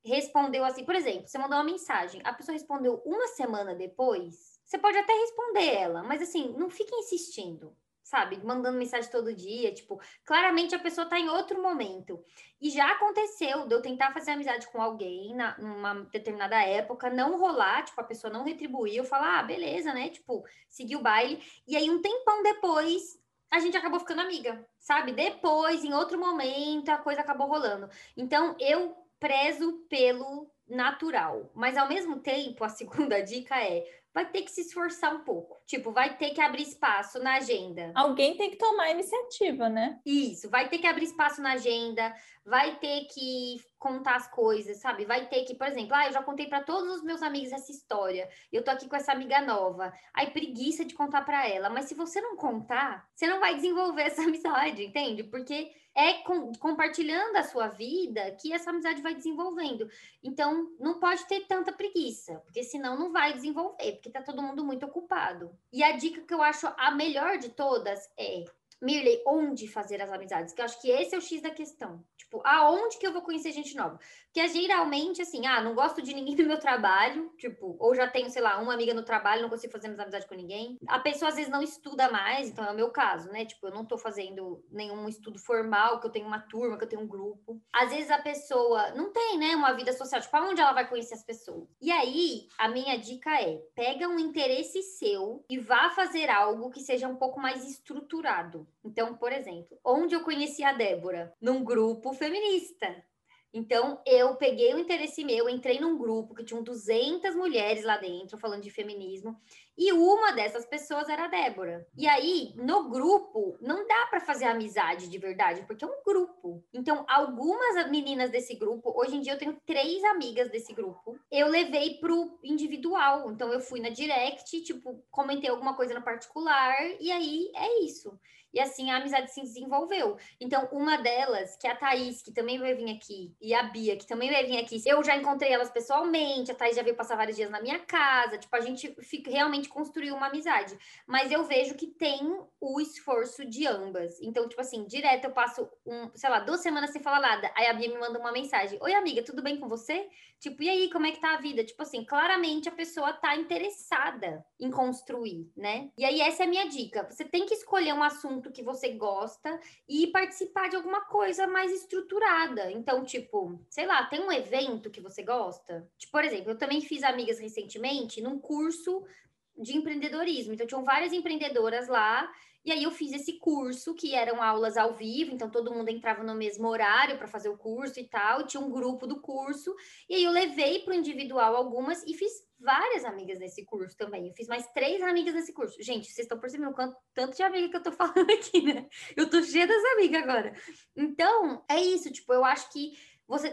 S2: respondeu assim, por exemplo, você mandou uma mensagem, a pessoa respondeu uma semana depois, você pode até responder ela, mas assim, não fique insistindo, sabe? Mandando mensagem todo dia, tipo, claramente a pessoa tá em outro momento. E já aconteceu de eu tentar fazer amizade com alguém na, numa determinada época, não rolar, tipo, a pessoa não retribuir, eu falar, ah, beleza, né? Tipo, seguir o baile. E aí, um tempão depois, a gente acabou ficando amiga, sabe? Depois, em outro momento, a coisa acabou rolando. Então, eu prezo pelo natural. Mas ao mesmo tempo, a segunda dica é vai ter que se esforçar um pouco. Tipo, vai ter que abrir espaço na agenda.
S1: Alguém tem que tomar a iniciativa, né?
S2: Isso, vai ter que abrir espaço na agenda, vai ter que contar as coisas, sabe? Vai ter que, por exemplo, ah, eu já contei para todos os meus amigos essa história. Eu tô aqui com essa amiga nova. Aí preguiça de contar para ela, mas se você não contar, você não vai desenvolver essa amizade, entende? Porque é com, compartilhando a sua vida que essa amizade vai desenvolvendo. Então, não pode ter tanta preguiça, porque senão não vai desenvolver, porque tá todo mundo muito ocupado. E a dica que eu acho a melhor de todas é Mirley, onde fazer as amizades? Que eu acho que esse é o X da questão. Tipo, aonde que eu vou conhecer gente nova? Porque geralmente, assim, ah, não gosto de ninguém do meu trabalho, tipo, ou já tenho, sei lá, uma amiga no trabalho, não consigo fazer mais amizade com ninguém. A pessoa às vezes não estuda mais, então é o meu caso, né? Tipo, eu não tô fazendo nenhum estudo formal, que eu tenho uma turma, que eu tenho um grupo. Às vezes a pessoa não tem, né, uma vida social, tipo, aonde ela vai conhecer as pessoas? E aí, a minha dica é: pega um interesse seu e vá fazer algo que seja um pouco mais estruturado. Então, por exemplo, onde eu conheci a Débora? Num grupo feminista. Então, eu peguei o interesse meu, entrei num grupo que tinha 200 mulheres lá dentro falando de feminismo, e uma dessas pessoas era a Débora. E aí, no grupo, não dá para fazer amizade de verdade, porque é um grupo. Então, algumas meninas desse grupo, hoje em dia eu tenho três amigas desse grupo, eu levei pro individual. Então, eu fui na direct, tipo, comentei alguma coisa no particular, e aí é isso. E assim a amizade se desenvolveu. Então, uma delas, que é a Thaís, que também vai vir aqui, e a Bia, que também vai vir aqui, eu já encontrei elas pessoalmente, a Thaís já veio passar vários dias na minha casa, tipo, a gente fica, realmente construiu uma amizade. Mas eu vejo que tem o esforço de ambas. Então, tipo assim, direto eu passo, um, sei lá, duas semanas sem falar nada. Aí a Bia me manda uma mensagem: Oi, amiga, tudo bem com você? Tipo, e aí, como é que tá a vida? Tipo assim, claramente a pessoa tá interessada em construir, né? E aí, essa é a minha dica. Você tem que escolher um assunto que você gosta e participar de alguma coisa mais estruturada. Então, tipo, sei lá, tem um evento que você gosta? Tipo, por exemplo, eu também fiz amigas recentemente num curso de empreendedorismo. Então, tinham várias empreendedoras lá e aí eu fiz esse curso, que eram aulas ao vivo, então todo mundo entrava no mesmo horário para fazer o curso e tal, e tinha um grupo do curso, e aí eu levei para o individual algumas e fiz várias amigas nesse curso também. Eu fiz mais três amigas nesse curso. Gente, vocês estão percebendo quanto tanto de amiga que eu tô falando aqui, né? Eu tô cheia das amigas agora. Então, é isso, tipo, eu acho que você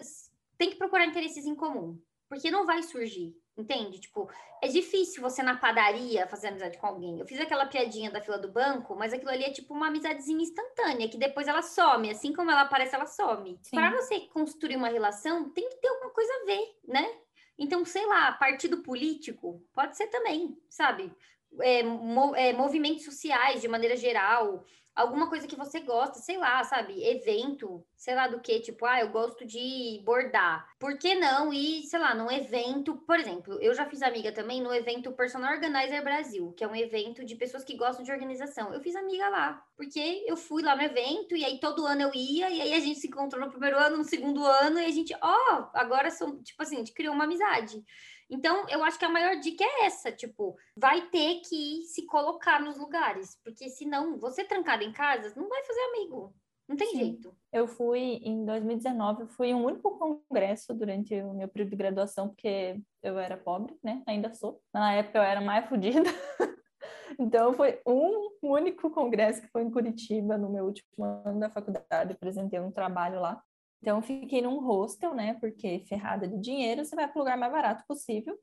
S2: tem que procurar interesses em comum, porque não vai surgir. Entende? Tipo, é difícil você na padaria fazer amizade com alguém. Eu fiz aquela piadinha da fila do banco, mas aquilo ali é tipo uma amizadezinha instantânea, que depois ela some. Assim como ela aparece, ela some. Para você construir uma relação, tem que ter alguma coisa a ver, né? Então, sei lá, partido político pode ser também, sabe? É, mo é, movimentos sociais de maneira geral, alguma coisa que você gosta, sei lá, sabe? Evento, sei lá do que, tipo, ah, eu gosto de bordar. Por que não ir, sei lá, num evento, por exemplo, eu já fiz amiga também no evento Personal Organizer Brasil, que é um evento de pessoas que gostam de organização. Eu fiz amiga lá, porque eu fui lá no evento e aí todo ano eu ia e aí a gente se encontrou no primeiro ano, no segundo ano e a gente, ó, oh, agora são, tipo assim, a gente criou uma amizade. Então, eu acho que a maior dica é essa, tipo, vai ter que se colocar nos lugares, porque senão, você trancado em casa, não vai fazer amigo. Não tem Sim. jeito.
S1: Eu fui em 2019, fui um único congresso durante o meu período de graduação, porque eu era pobre, né? Ainda sou. Na época eu era mais fodida. então foi um único congresso que foi em Curitiba, no meu último ano da faculdade, apresentei um trabalho lá. Então, fiquei num hostel, né? Porque ferrada de dinheiro, você vai para o lugar mais barato possível.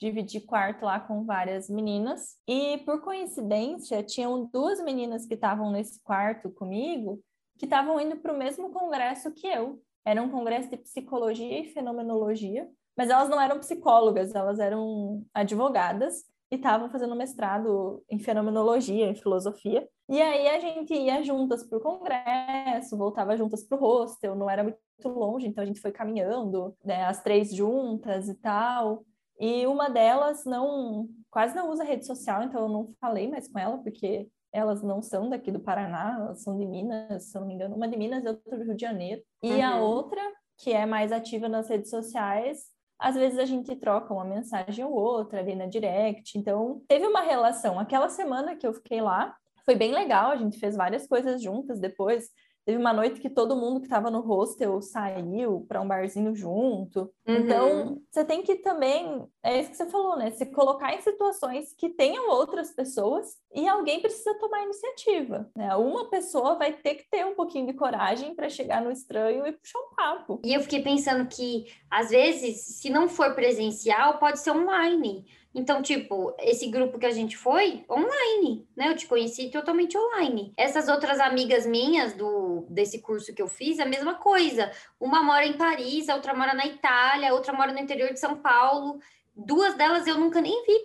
S1: Dividi quarto lá com várias meninas. E, por coincidência, tinham duas meninas que estavam nesse quarto comigo que estavam indo para o mesmo congresso que eu. Era um congresso de psicologia e fenomenologia, mas elas não eram psicólogas, elas eram advogadas e estavam fazendo mestrado em fenomenologia, em filosofia. E aí a gente ia juntas para o congresso, voltava juntas para o hostel, não era muito longe, então a gente foi caminhando, né, as três juntas e tal. E uma delas não, quase não usa rede social, então eu não falei mais com ela, porque elas não são daqui do Paraná, elas são de Minas, se eu não me engano, uma de Minas e outra do Rio de Janeiro. E uhum. a outra, que é mais ativa nas redes sociais, às vezes a gente troca uma mensagem ou outra ali na direct. Então, teve uma relação. Aquela semana que eu fiquei lá, foi bem legal, a gente fez várias coisas juntas depois. Teve uma noite que todo mundo que estava no hostel saiu para um barzinho junto. Uhum. Então, você tem que também, é isso que você falou, né? Se colocar em situações que tenham outras pessoas e alguém precisa tomar iniciativa, né? Uma pessoa vai ter que ter um pouquinho de coragem para chegar no estranho e puxar um papo.
S2: E eu fiquei pensando que, às vezes, se não for presencial, pode ser online. Então, tipo, esse grupo que a gente foi, online, né? Eu te conheci totalmente online. Essas outras amigas minhas do desse curso que eu fiz, a mesma coisa. Uma mora em Paris, a outra mora na Itália, a outra mora no interior de São Paulo duas delas eu nunca nem vi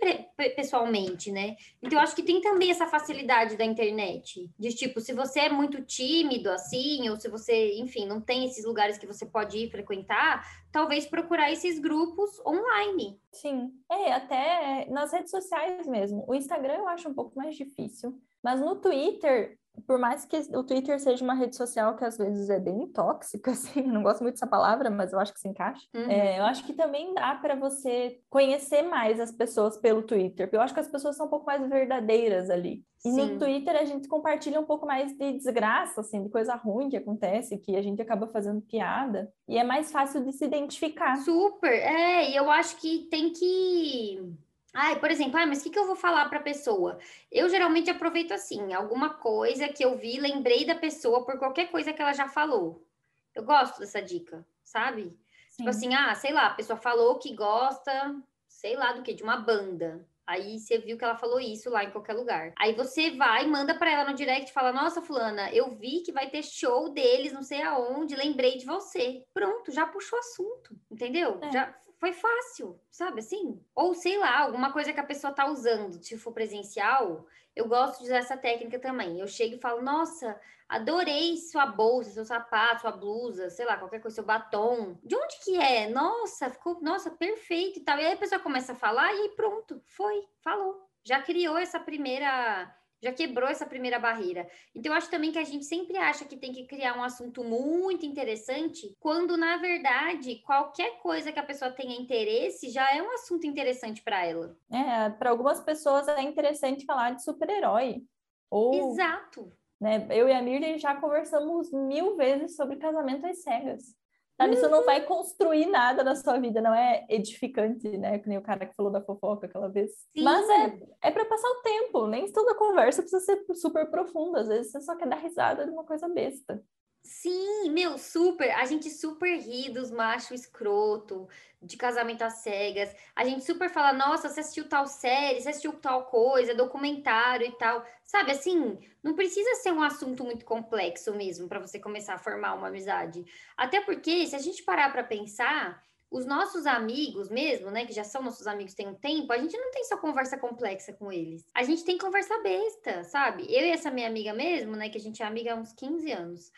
S2: pessoalmente, né? Então, eu acho que tem também essa facilidade da internet. De tipo, se você é muito tímido, assim, ou se você, enfim, não tem esses lugares que você pode ir frequentar, talvez procurar esses grupos online.
S1: Sim, é, até nas redes sociais mesmo. O Instagram eu acho um pouco mais difícil. Mas no Twitter, por mais que o Twitter seja uma rede social que às vezes é bem tóxica, assim, não gosto muito dessa palavra, mas eu acho que se encaixa. Uhum. É, eu acho que também dá para você conhecer mais as pessoas pelo Twitter, porque eu acho que as pessoas são um pouco mais verdadeiras ali. E Sim. no Twitter a gente compartilha um pouco mais de desgraça, assim, de coisa ruim que acontece, que a gente acaba fazendo piada, e é mais fácil de se identificar.
S2: Super, é, e eu acho que tem que Ai, por exemplo, ah, mas o que, que eu vou falar para a pessoa? Eu geralmente aproveito assim, alguma coisa que eu vi, lembrei da pessoa por qualquer coisa que ela já falou. Eu gosto dessa dica, sabe? Tipo Sim. Tipo assim, ah, sei lá, a pessoa falou que gosta, sei lá do que, de uma banda. Aí você viu que ela falou isso lá em qualquer lugar. Aí você vai, manda para ela no direct e fala: Nossa, Fulana, eu vi que vai ter show deles, não sei aonde, lembrei de você. Pronto, já puxou assunto, entendeu? É. Já foi fácil, sabe assim? Ou sei lá, alguma coisa que a pessoa tá usando, se for presencial, eu gosto de usar essa técnica também. Eu chego e falo, nossa, adorei sua bolsa, seu sapato, sua blusa, sei lá, qualquer coisa, seu batom. De onde que é? Nossa, ficou, nossa, perfeito e tal. E aí a pessoa começa a falar e pronto, foi, falou. Já criou essa primeira já quebrou essa primeira barreira. Então, eu acho também que a gente sempre acha que tem que criar um assunto muito interessante, quando, na verdade, qualquer coisa que a pessoa tenha interesse já é um assunto interessante para ela.
S1: É, para algumas pessoas é interessante falar de super-herói.
S2: Ou... Exato.
S1: Né, eu e a Mirley já conversamos mil vezes sobre casamento às cegas. Sabe, isso não vai construir nada na sua vida, não é edificante, né? Que nem o cara que falou da fofoca aquela vez. Sim. Mas é, é para passar o tempo, nem toda conversa precisa ser super profunda. Às vezes você só quer dar risada de uma coisa besta.
S2: Sim, meu, super. A gente super ri dos machos escroto, de casamento às cegas. A gente super fala, nossa, você assistiu tal série, você assistiu tal coisa, documentário e tal. Sabe, assim, não precisa ser um assunto muito complexo mesmo para você começar a formar uma amizade. Até porque, se a gente parar para pensar, os nossos amigos mesmo, né, que já são nossos amigos tem um tempo, a gente não tem só conversa complexa com eles. A gente tem conversa besta, sabe? Eu e essa minha amiga mesmo, né, que a gente é amiga há uns 15 anos.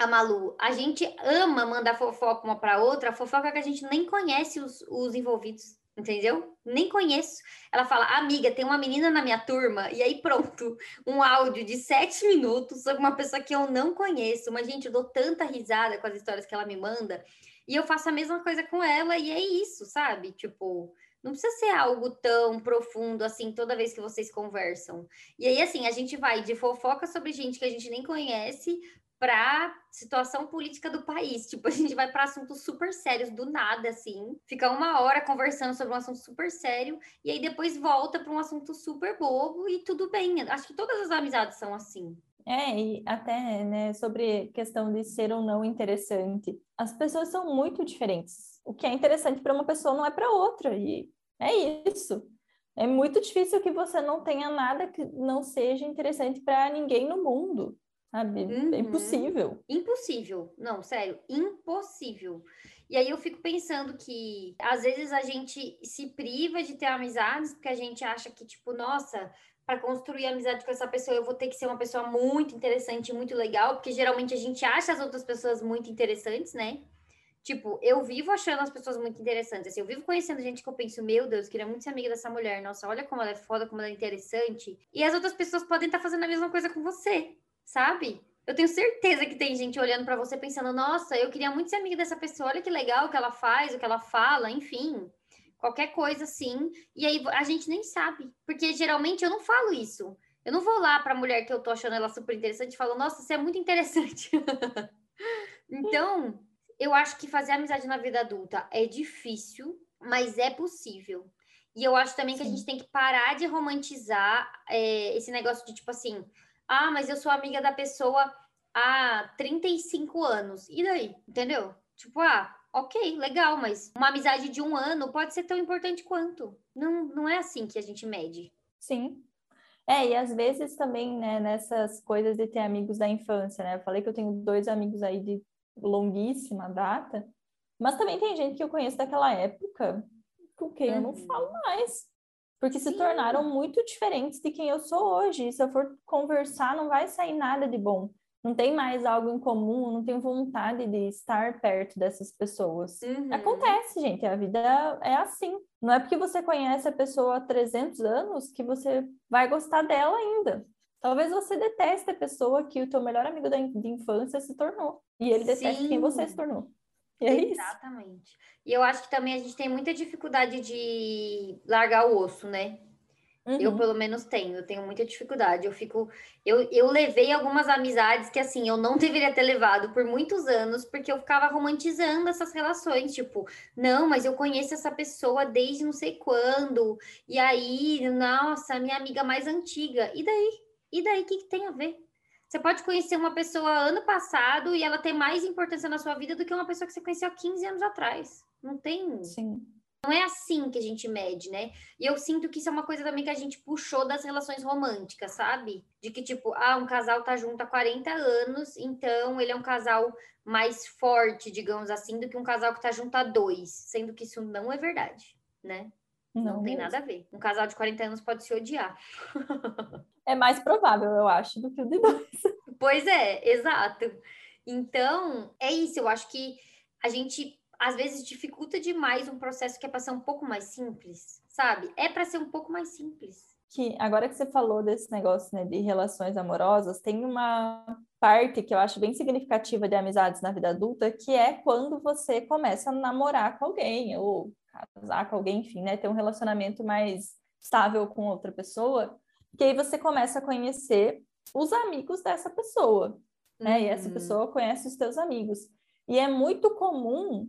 S2: A Malu, a gente ama mandar fofoca uma para outra, fofoca que a gente nem conhece os, os envolvidos entendeu? Nem conheço. Ela fala, amiga, tem uma menina na minha turma, e aí pronto, um áudio de sete minutos sobre uma pessoa que eu não conheço. Mas, gente, eu dou tanta risada com as histórias que ela me manda, e eu faço a mesma coisa com ela, e é isso, sabe? Tipo, não precisa ser algo tão profundo assim toda vez que vocês conversam. E aí, assim, a gente vai de fofoca sobre gente que a gente nem conhece para situação política do país. Tipo, a gente vai para assuntos super sérios do nada, assim, fica uma hora conversando sobre um assunto super sério e aí depois volta para um assunto super bobo e tudo bem. Acho que todas as amizades são assim.
S1: É, e até, né, sobre questão de ser ou não interessante. As pessoas são muito diferentes. O que é interessante para uma pessoa não é para outra, e é isso. É muito difícil que você não tenha nada que não seja interessante para ninguém no mundo sabe? É uhum. É impossível.
S2: Impossível. Não, sério, impossível. E aí eu fico pensando que às vezes a gente se priva de ter amizades porque a gente acha que, tipo, nossa, para construir amizade com essa pessoa eu vou ter que ser uma pessoa muito interessante, muito legal, porque geralmente a gente acha as outras pessoas muito interessantes, né? Tipo, eu vivo achando as pessoas muito interessantes. Assim, eu vivo conhecendo gente que eu penso, meu Deus, queria muito ser amiga dessa mulher. Nossa, olha como ela é foda, como ela é interessante. E as outras pessoas podem estar fazendo a mesma coisa com você sabe? Eu tenho certeza que tem gente olhando para você pensando, nossa, eu queria muito ser amiga dessa pessoa, olha que legal o que ela faz, o que ela fala, enfim, qualquer coisa assim. E aí a gente nem sabe, porque geralmente eu não falo isso. Eu não vou lá para a mulher que eu tô achando ela super interessante e falo, nossa, você é muito interessante. então, eu acho que fazer amizade na vida adulta é difícil, mas é possível. E eu acho também Sim. que a gente tem que parar de romantizar é, esse negócio de tipo assim, ah, mas eu sou amiga da pessoa há 35 anos. E daí? Entendeu? Tipo, ah, ok, legal, mas uma amizade de um ano pode ser tão importante quanto. Não, não é assim que a gente mede.
S1: Sim. É, e às vezes também, né, nessas coisas de ter amigos da infância, né? Eu falei que eu tenho dois amigos aí de longuíssima data, mas também tem gente que eu conheço daquela época com quem uhum. eu não uhum. falo mais porque se Sim. tornaram muito diferentes de quem eu sou hoje. Se eu for conversar, não vai sair nada de bom. Não tem mais algo em comum, não tenho vontade de estar perto dessas pessoas. Uhum. Acontece, gente, a vida é assim. Não é porque você conhece a pessoa há 300 anos que você vai gostar dela ainda. Talvez você deteste a pessoa que o teu melhor amigo de infância se tornou. E ele detesta quem você se tornou.
S2: E é Exatamente. Isso. E eu acho que também a gente tem muita dificuldade de largar o osso, né? Uhum. Eu, pelo menos, tenho. Eu tenho muita dificuldade. Eu fico. Eu, eu levei algumas amizades que, assim, eu não deveria ter levado por muitos anos, porque eu ficava romantizando essas relações. Tipo, não, mas eu conheço essa pessoa desde não sei quando. E aí, nossa, minha amiga mais antiga. E daí? E daí, o que, que tem a ver? Você pode conhecer uma pessoa ano passado e ela ter mais importância na sua vida do que uma pessoa que você conheceu há 15 anos atrás. Não tem.
S1: Sim.
S2: Não é assim que a gente mede, né? E eu sinto que isso é uma coisa também que a gente puxou das relações românticas, sabe? De que, tipo, ah, um casal tá junto há 40 anos, então ele é um casal mais forte, digamos assim, do que um casal que tá junto há dois. Sendo que isso não é verdade, né? Não, não tem mesmo. nada a ver. Um casal de 40 anos pode se odiar.
S1: é mais provável, eu acho, do que o de dois.
S2: Pois é, exato. Então, é isso. Eu acho que a gente às vezes dificulta demais um processo que é para ser um pouco mais simples, sabe? É para ser um pouco mais simples.
S1: Que agora que você falou desse negócio né, de relações amorosas, tem uma parte que eu acho bem significativa de amizades na vida adulta, que é quando você começa a namorar com alguém ou casar com alguém, enfim, né, ter um relacionamento mais estável com outra pessoa, que aí você começa a conhecer os amigos dessa pessoa, né? Uhum. E essa uhum. pessoa conhece os teus amigos. E é muito comum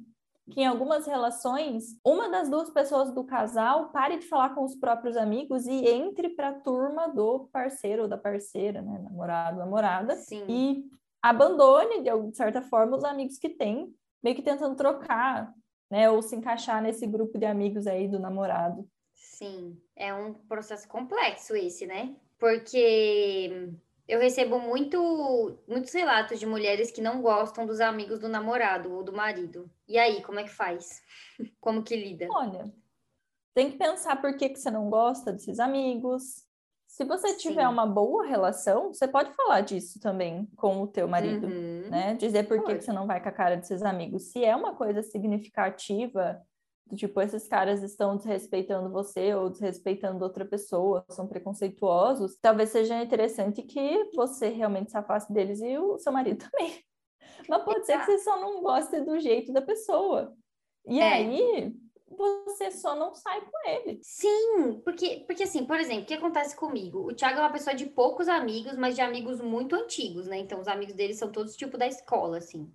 S1: que em algumas relações, uma das duas pessoas do casal pare de falar com os próprios amigos e entre para a turma do parceiro ou da parceira, né? Namorado, namorada.
S2: Sim.
S1: E abandone, de certa forma, os amigos que tem, meio que tentando trocar, né? Ou se encaixar nesse grupo de amigos aí do namorado.
S2: Sim, é um processo complexo esse, né? Porque Eu recebo muito, muitos relatos de mulheres que não gostam dos amigos do namorado ou do marido. E aí, como é que faz? Como que lida?
S1: Olha, tem que pensar por que, que você não gosta desses amigos. Se você tiver uma boa relação, você pode falar disso também com o teu marido, uhum. né? Dizer por que, você não vai com a cara desses amigos. Se é uma coisa significativa, tipo, esses caras estão desrespeitando você ou desrespeitando outra pessoa, são preconceituosos, talvez seja interessante que você realmente se afaste deles e o seu marido também. Mas pode ser que você só não goste do jeito da pessoa. E é. aí, você só não sai com ele.
S2: Sim, porque, porque assim, por exemplo, o que acontece comigo? O Thiago é uma pessoa de poucos amigos, mas de amigos muito antigos, né? Então, os amigos dele são todos tipo da escola, assim.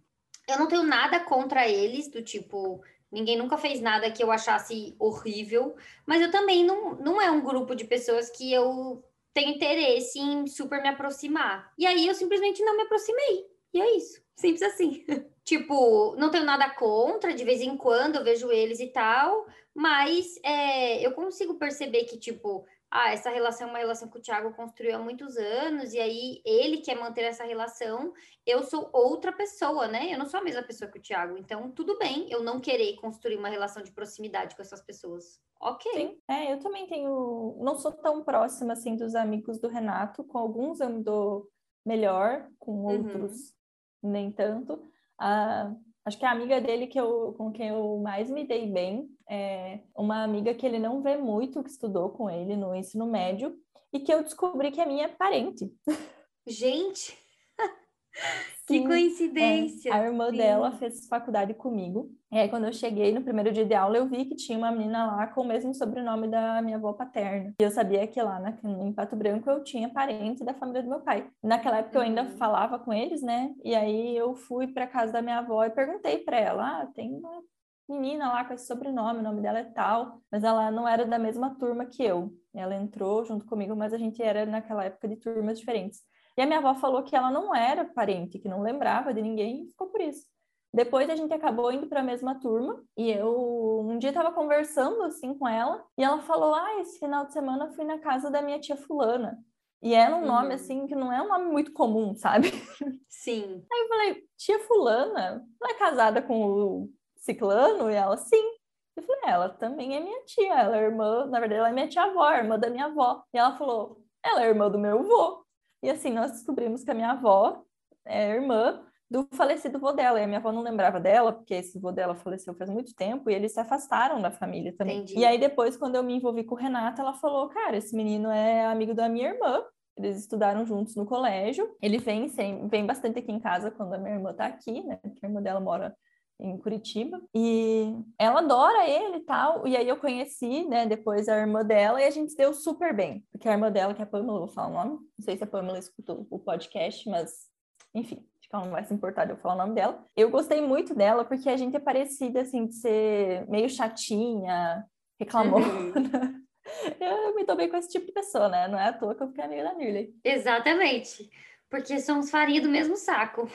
S2: Eu não tenho nada contra eles, do tipo, ninguém nunca fez nada que eu achasse horrível, mas eu também não, não é um grupo de pessoas que eu tenho interesse em super me aproximar. E aí eu simplesmente não me aproximei. E é isso. Simples assim. tipo, não tenho nada contra, de vez em quando eu vejo eles e tal, mas é, eu consigo perceber que, tipo, ah, essa relação é uma relação que o Thiago construiu há muitos anos, e aí ele quer manter essa relação, eu sou outra pessoa, né? Eu não sou a mesma pessoa que o Thiago, então tudo bem eu não querer construir uma relação de proximidade com essas pessoas. Ok.
S1: Sim, é, eu também tenho, não sou tão próxima assim dos amigos do Renato, com alguns eu me dou melhor, com uhum. outros uhum. Nem tanto. Ah, acho que a amiga dele que eu, com quem eu mais me dei bem é uma amiga que ele não vê muito, que estudou com ele no ensino médio, e que eu descobri que é minha parente.
S2: Gente! Que coincidência!
S1: É, a irmã Sim. dela fez faculdade comigo. E aí, quando eu cheguei no primeiro dia de aula, eu vi que tinha uma menina lá com o mesmo sobrenome da minha avó paterna. E eu sabia que lá na, em Pato Branco eu tinha parente da família do meu pai. Naquela época uhum. eu ainda uhum. falava com eles, né? E aí eu fui para casa da minha avó e perguntei para ela: ah, tem uma menina lá com esse sobrenome, o nome dela é tal, mas ela não era da mesma turma que eu. Ela entrou junto comigo, mas a gente era naquela época de turmas diferentes. E a minha avó falou que ela não era parente, que não lembrava de ninguém e ficou por isso. Depois a gente acabou indo para a mesma turma e eu um dia estava conversando assim com ela e ela falou: "Ah, esse final de semana eu fui na casa da minha tia fulana". E era um nome uhum. assim que não é um nome muito comum, sabe?
S2: Sim.
S1: Aí eu falei: "Tia fulana, não é casada com o ciclano?" E ela: "Sim". Eu falei: é, "Ela também é minha tia, ela é irmã, na verdade ela é minha tia avó, irmã da minha avó". E ela falou: "Ela é irmã do meu avô". E assim, nós descobrimos que a minha avó é irmã do falecido vô dela. E a minha avó não lembrava dela, porque esse vô dela faleceu faz muito tempo, e eles se afastaram da família também. Entendi. E aí, depois, quando eu me envolvi com o Renato, ela falou: Cara, esse menino é amigo da minha irmã. Eles estudaram juntos no colégio. Ele vem, vem bastante aqui em casa quando a minha irmã tá aqui, né? Porque a irmã dela mora em Curitiba. E ela adora ele e tal. E aí eu conheci, né, depois a irmã dela e a gente se deu super bem. Porque a irmã dela, que é a Pamela, vou falar o nome. Não sei se a Pamela escutou o podcast, mas enfim, acho que ela não vai se importar de eu falar o nome dela. Eu gostei muito dela porque a gente é parecida, assim, de ser meio chatinha, reclamona. Uhum. eu me bem com esse tipo de pessoa, né? Não é à toa que eu fiquei amiga da Mirley.
S2: Exatamente. Porque somos farinha do mesmo saco.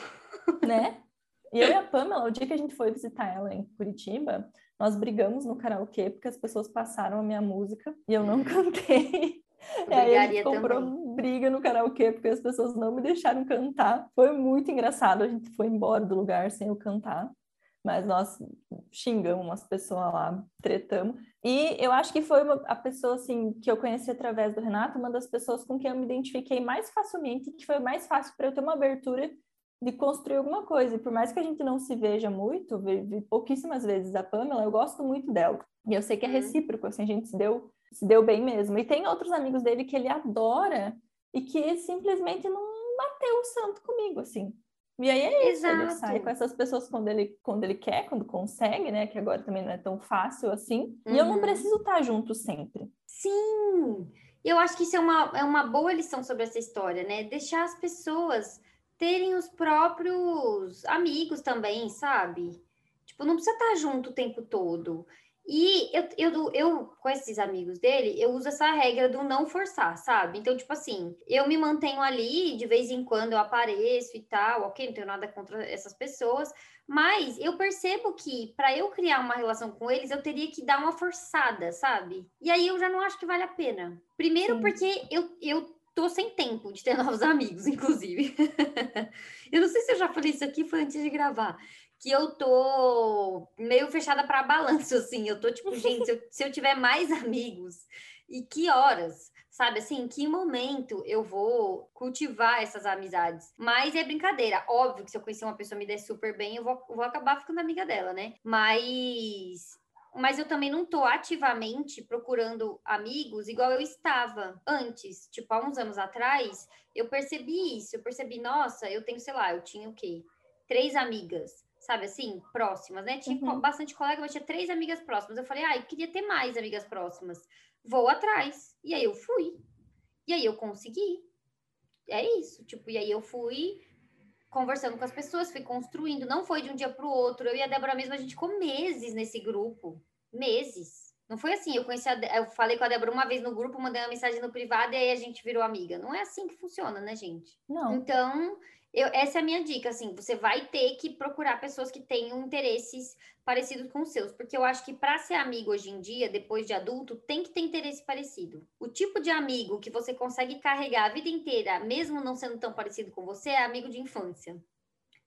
S1: Né? E eu e a Pamela, o dia que a gente foi visitar ela em Curitiba, nós brigamos no karaokê porque as pessoas passaram a minha música e eu não cantei. E aí a gente comprou também. briga no karaokê porque as pessoas não me deixaram cantar. Foi muito engraçado, a gente foi embora do lugar sem eu cantar. Mas nós xingamos umas pessoas lá, tretamos. E eu acho que foi uma, a pessoa assim que eu conheci através do Renato, uma das pessoas com quem eu me identifiquei mais facilmente, que foi mais fácil para eu ter uma abertura de construir alguma coisa. E por mais que a gente não se veja muito, vi, pouquíssimas vezes a Pamela, eu gosto muito dela. E eu sei que é uhum. recíproco, assim, a gente se deu, se deu bem mesmo. E tem outros amigos dele que ele adora e que simplesmente não bateu o santo comigo, assim. E aí é isso, Exato. ele sai com essas pessoas quando ele, quando ele quer, quando consegue, né? Que agora também não é tão fácil assim. Uhum. E eu não uhum. preciso estar junto sempre.
S2: Sim! Eu acho que isso é uma, é uma boa lição sobre essa história, né? Deixar as pessoas terem os próprios amigos também, sabe? Tipo, não precisa estar junto o tempo todo. E eu, eu, eu, com esses amigos dele, eu uso essa regra do não forçar, sabe? Então, tipo assim, eu me mantenho ali, de vez em quando eu apareço e tal, ok, não tenho nada contra essas pessoas, mas eu percebo que para eu criar uma relação com eles, eu teria que dar uma forçada, sabe? E aí eu já não acho que vale a pena. Primeiro, Sim. porque eu, eu tô sem tempo de ter novos amigos, inclusive. eu não sei se eu já falei isso aqui, foi antes de gravar. Que eu tô meio fechada para balanço, assim. Eu tô tipo, gente, se eu, se eu tiver mais amigos, e que horas? sabe assim, em que momento eu vou cultivar essas amizades. Mas é brincadeira. Óbvio que se eu conhecer uma pessoa me der super bem, eu vou, vou acabar ficando amiga dela, né? Mas mas eu também não tô ativamente procurando amigos igual eu estava antes. Tipo, há uns anos atrás, eu percebi isso. Eu percebi, nossa, eu tenho, sei lá, eu tinha o quê? Três amigas, sabe assim, próximas, né? Tinha uhum. bastante colega, mas tinha três amigas próximas. Eu falei, ah, eu queria ter mais amigas próximas. Vou atrás. E aí eu fui. E aí eu consegui. É isso. Tipo, e aí eu fui conversando com as pessoas, fui construindo, não foi de um dia para o outro. Eu e a Débora mesmo, a gente ficou meses nesse grupo. Meses. Não foi assim, eu conheci a, eu falei com a Débora uma vez no grupo, mandei uma mensagem no privado e aí a gente virou amiga. Não é assim que funciona, né, gente?
S1: Não.
S2: Então, eu, essa é a minha dica, assim, você vai ter que procurar pessoas que tenham interesses parecidos com os seus, porque eu acho que para ser amigo hoje em dia, depois de adulto, tem que ter interesse parecido. O tipo de amigo que você consegue carregar a vida inteira, mesmo não sendo tão parecido com você, é amigo de infância.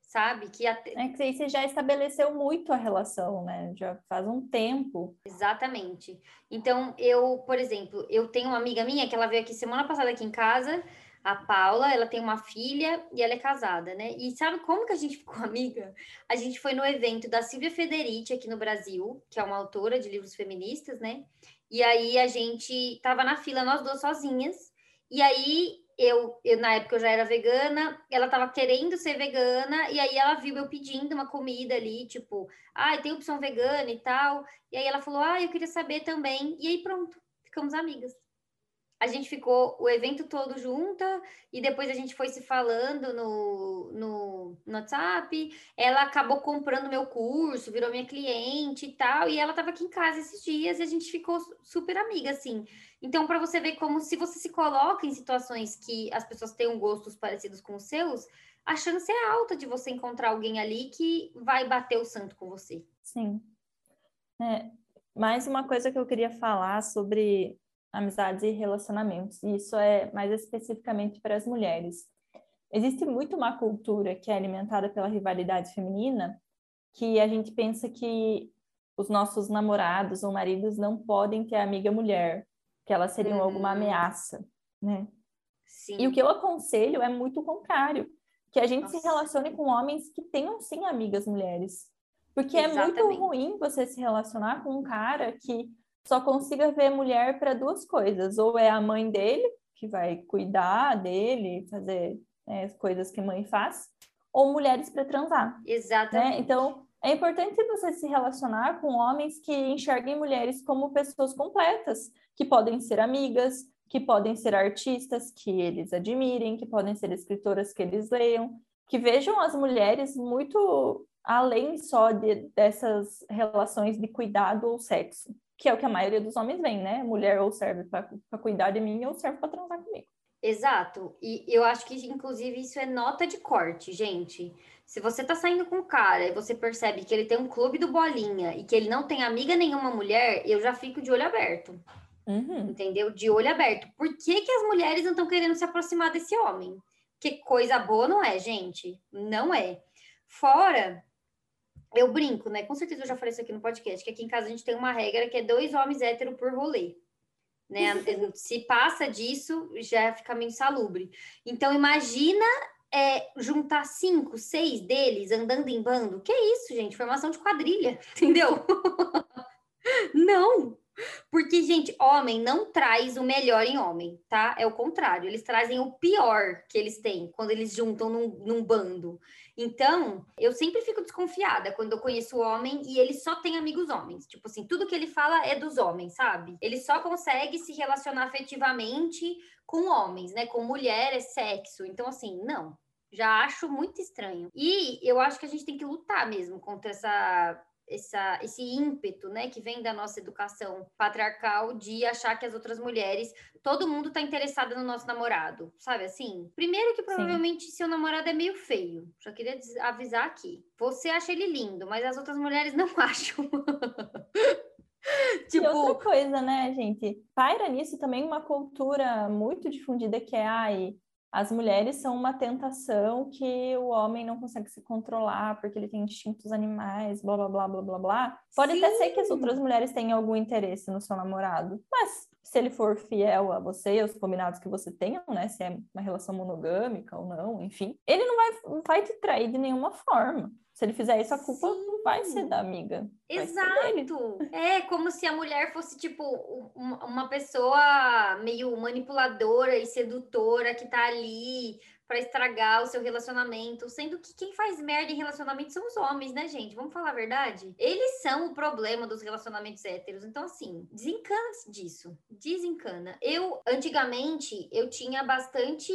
S2: Sabe? Que
S1: até... É que aí você já estabeleceu muito a relação, né? Já faz um tempo.
S2: Exatamente. Então, eu, por exemplo, eu tenho uma amiga minha que ela veio aqui semana passada aqui em casa a Paula, ela tem uma filha e ela é casada, né? E sabe como que a gente ficou amiga? A gente foi no evento da Silvia Federici aqui no Brasil, que é uma autora de livros feministas, né? E aí a gente tava na fila, nós duas sozinhas. E aí eu, eu na época eu já era vegana, ela tava querendo ser vegana, e aí ela viu eu pedindo uma comida ali, tipo, ah, tem opção vegana e tal. E aí ela falou, ah, eu queria saber também. E aí pronto, ficamos amigas a gente ficou o evento todo junta e depois a gente foi se falando no, no, no WhatsApp. Ela acabou comprando meu curso, virou minha cliente e tal. E ela estava aqui em casa esses dias e a gente ficou super amiga, assim. Então, para você ver como se você se coloca em situações que as pessoas tenham gostos parecidos com os seus, a chance é alta de você encontrar alguém ali que vai bater o santo com você.
S1: Sim. É, mais uma coisa que eu queria falar sobre amizades e relacionamentos. E isso é mais especificamente para as mulheres. Existe muito uma cultura que é alimentada pela rivalidade feminina, que a gente pensa que os nossos namorados ou maridos não podem ter amiga mulher, que elas seriam uhum. alguma ameaça, né? Sim. E o que eu aconselho é muito o contrário, que a gente Nossa. se relacione com homens que tenham sim amigas mulheres. Porque Exatamente. é muito ruim você se relacionar com um cara que só consiga ver mulher para duas coisas: ou é a mãe dele, que vai cuidar dele, fazer né, as coisas que mãe faz, ou mulheres para transar. Né?
S2: Exatamente.
S1: Né? Então, é importante você se relacionar com homens que enxerguem mulheres como pessoas completas, que podem ser amigas, que podem ser artistas que eles admirem, que podem ser escritoras que eles leiam, que vejam as mulheres muito além só de, dessas relações de cuidado ou sexo que é o que a maioria dos homens vem, né? Mulher ou serve para cuidar de mim ou serve para transar comigo.
S2: Exato. E eu acho que, inclusive, isso é nota de corte, gente. Se você tá saindo com um cara e você percebe que ele tem um clube do bolinha e que ele não tem amiga nenhuma mulher, eu já fico de olho aberto. Uhum. Entendeu? De olho aberto. Por que, que as mulheres não estão querendo se aproximar desse homem? Que coisa boa não é, gente. Não é. Fora eu brinco, né? Com certeza eu já falei isso aqui no podcast, que aqui em casa a gente tem uma regra que é dois homens héteros por rolê. Né? Se passa disso, já fica meio insalubre. Então, imagina é, juntar cinco, seis deles andando em bando. Que isso, gente? Formação de quadrilha, entendeu? não! Porque, gente, homem não traz o melhor em homem, tá? É o contrário. Eles trazem o pior que eles têm quando eles juntam num, num bando. Então, eu sempre fico desconfiada quando eu conheço o homem e ele só tem amigos homens. Tipo assim, tudo que ele fala é dos homens, sabe? Ele só consegue se relacionar afetivamente com homens, né? Com mulher é sexo. Então, assim, não. Já acho muito estranho. E eu acho que a gente tem que lutar mesmo contra essa essa, esse ímpeto, né, que vem da nossa educação patriarcal de achar que as outras mulheres, todo mundo tá interessado no nosso namorado, sabe assim? Primeiro que provavelmente Sim. seu namorado é meio feio, já queria avisar aqui. Você acha ele lindo, mas as outras mulheres não acham.
S1: tipo... E outra coisa, né, gente? Paira nisso também uma cultura muito difundida que é, ai, as mulheres são uma tentação que o homem não consegue se controlar porque ele tem instintos animais, blá blá blá blá blá blá. Pode Sim. até ser que as outras mulheres tenham algum interesse no seu namorado, mas se ele for fiel a você, aos combinados que você tenham, né? Se é uma relação monogâmica ou não, enfim, ele não vai, não vai te trair de nenhuma forma. Se ele fizer isso, a culpa Sim. não vai ser da amiga.
S2: Exato. É como se a mulher fosse, tipo, uma pessoa meio manipuladora e sedutora que tá ali para estragar o seu relacionamento, sendo que quem faz merda em relacionamento são os homens, né, gente? Vamos falar a verdade? Eles são o problema dos relacionamentos héteros. Então, assim, desencana disso. Desencana. Eu, antigamente, eu tinha bastante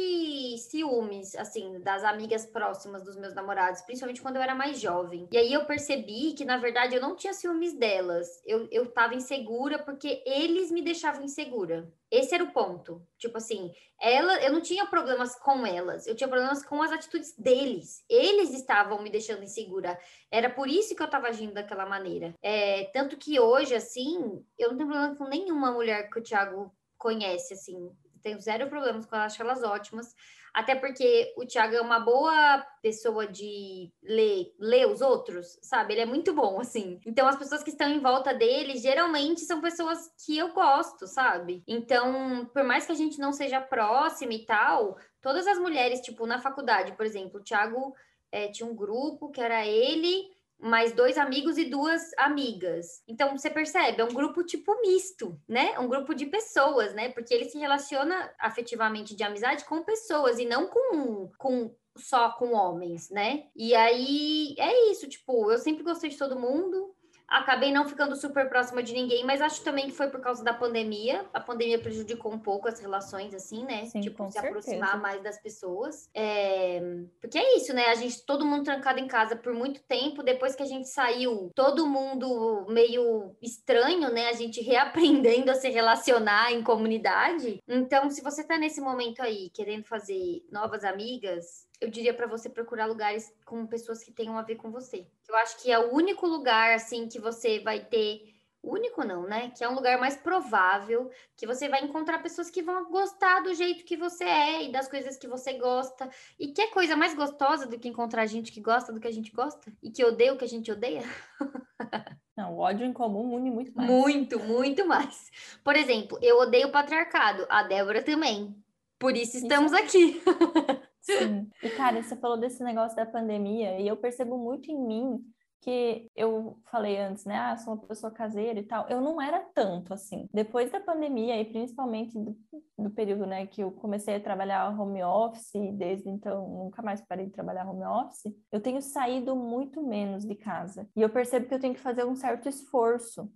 S2: ciúmes, assim, das amigas próximas dos meus namorados, principalmente quando eu era mais jovem. E aí eu percebi que, na verdade, eu não tinha ciúmes delas. Eu, eu tava insegura porque eles me deixavam insegura. Esse era o ponto. Tipo assim, ela, eu não tinha problemas com elas, eu tinha problemas com as atitudes deles. Eles estavam me deixando insegura. Era por isso que eu estava agindo daquela maneira. É, tanto que hoje, assim, eu não tenho problema com nenhuma mulher que o Thiago conhece, assim. Tenho zero problemas com elas, acho elas ótimas. Até porque o Thiago é uma boa pessoa de ler, ler os outros, sabe? Ele é muito bom, assim. Então, as pessoas que estão em volta dele, geralmente são pessoas que eu gosto, sabe? Então, por mais que a gente não seja próxima e tal, todas as mulheres, tipo, na faculdade, por exemplo, o Thiago é, tinha um grupo que era ele mais dois amigos e duas amigas. Então você percebe, é um grupo tipo misto, né? Um grupo de pessoas, né? Porque ele se relaciona afetivamente de amizade com pessoas e não com, com só com homens, né? E aí é isso, tipo, eu sempre gostei de todo mundo, Acabei não ficando super próxima de ninguém, mas acho também que foi por causa da pandemia. A pandemia prejudicou um pouco as relações, assim, né?
S1: Sim,
S2: tipo,
S1: se
S2: certeza.
S1: aproximar
S2: mais das pessoas. É... Porque é isso, né? A gente, todo mundo trancado em casa por muito tempo. Depois que a gente saiu, todo mundo meio estranho, né? A gente reaprendendo a se relacionar em comunidade. Então, se você tá nesse momento aí, querendo fazer novas amigas, eu diria para você procurar lugares com pessoas que tenham a ver com você. Eu acho que é o único lugar assim que você vai ter único não, né? Que é um lugar mais provável que você vai encontrar pessoas que vão gostar do jeito que você é e das coisas que você gosta. E que é coisa mais gostosa do que encontrar gente que gosta do que a gente gosta e que odeia o que a gente odeia?
S1: Não, o ódio em comum une muito mais.
S2: Muito, muito mais. Por exemplo, eu odeio o patriarcado, a Débora também. Por isso estamos isso. aqui.
S1: Sim. E, cara, você falou desse negócio da pandemia, e eu percebo muito em mim que eu falei antes, né? Ah, sou uma pessoa caseira e tal. Eu não era tanto assim. Depois da pandemia, e principalmente do, do período, né, que eu comecei a trabalhar home office, e desde então nunca mais parei de trabalhar home office, eu tenho saído muito menos de casa. E eu percebo que eu tenho que fazer um certo esforço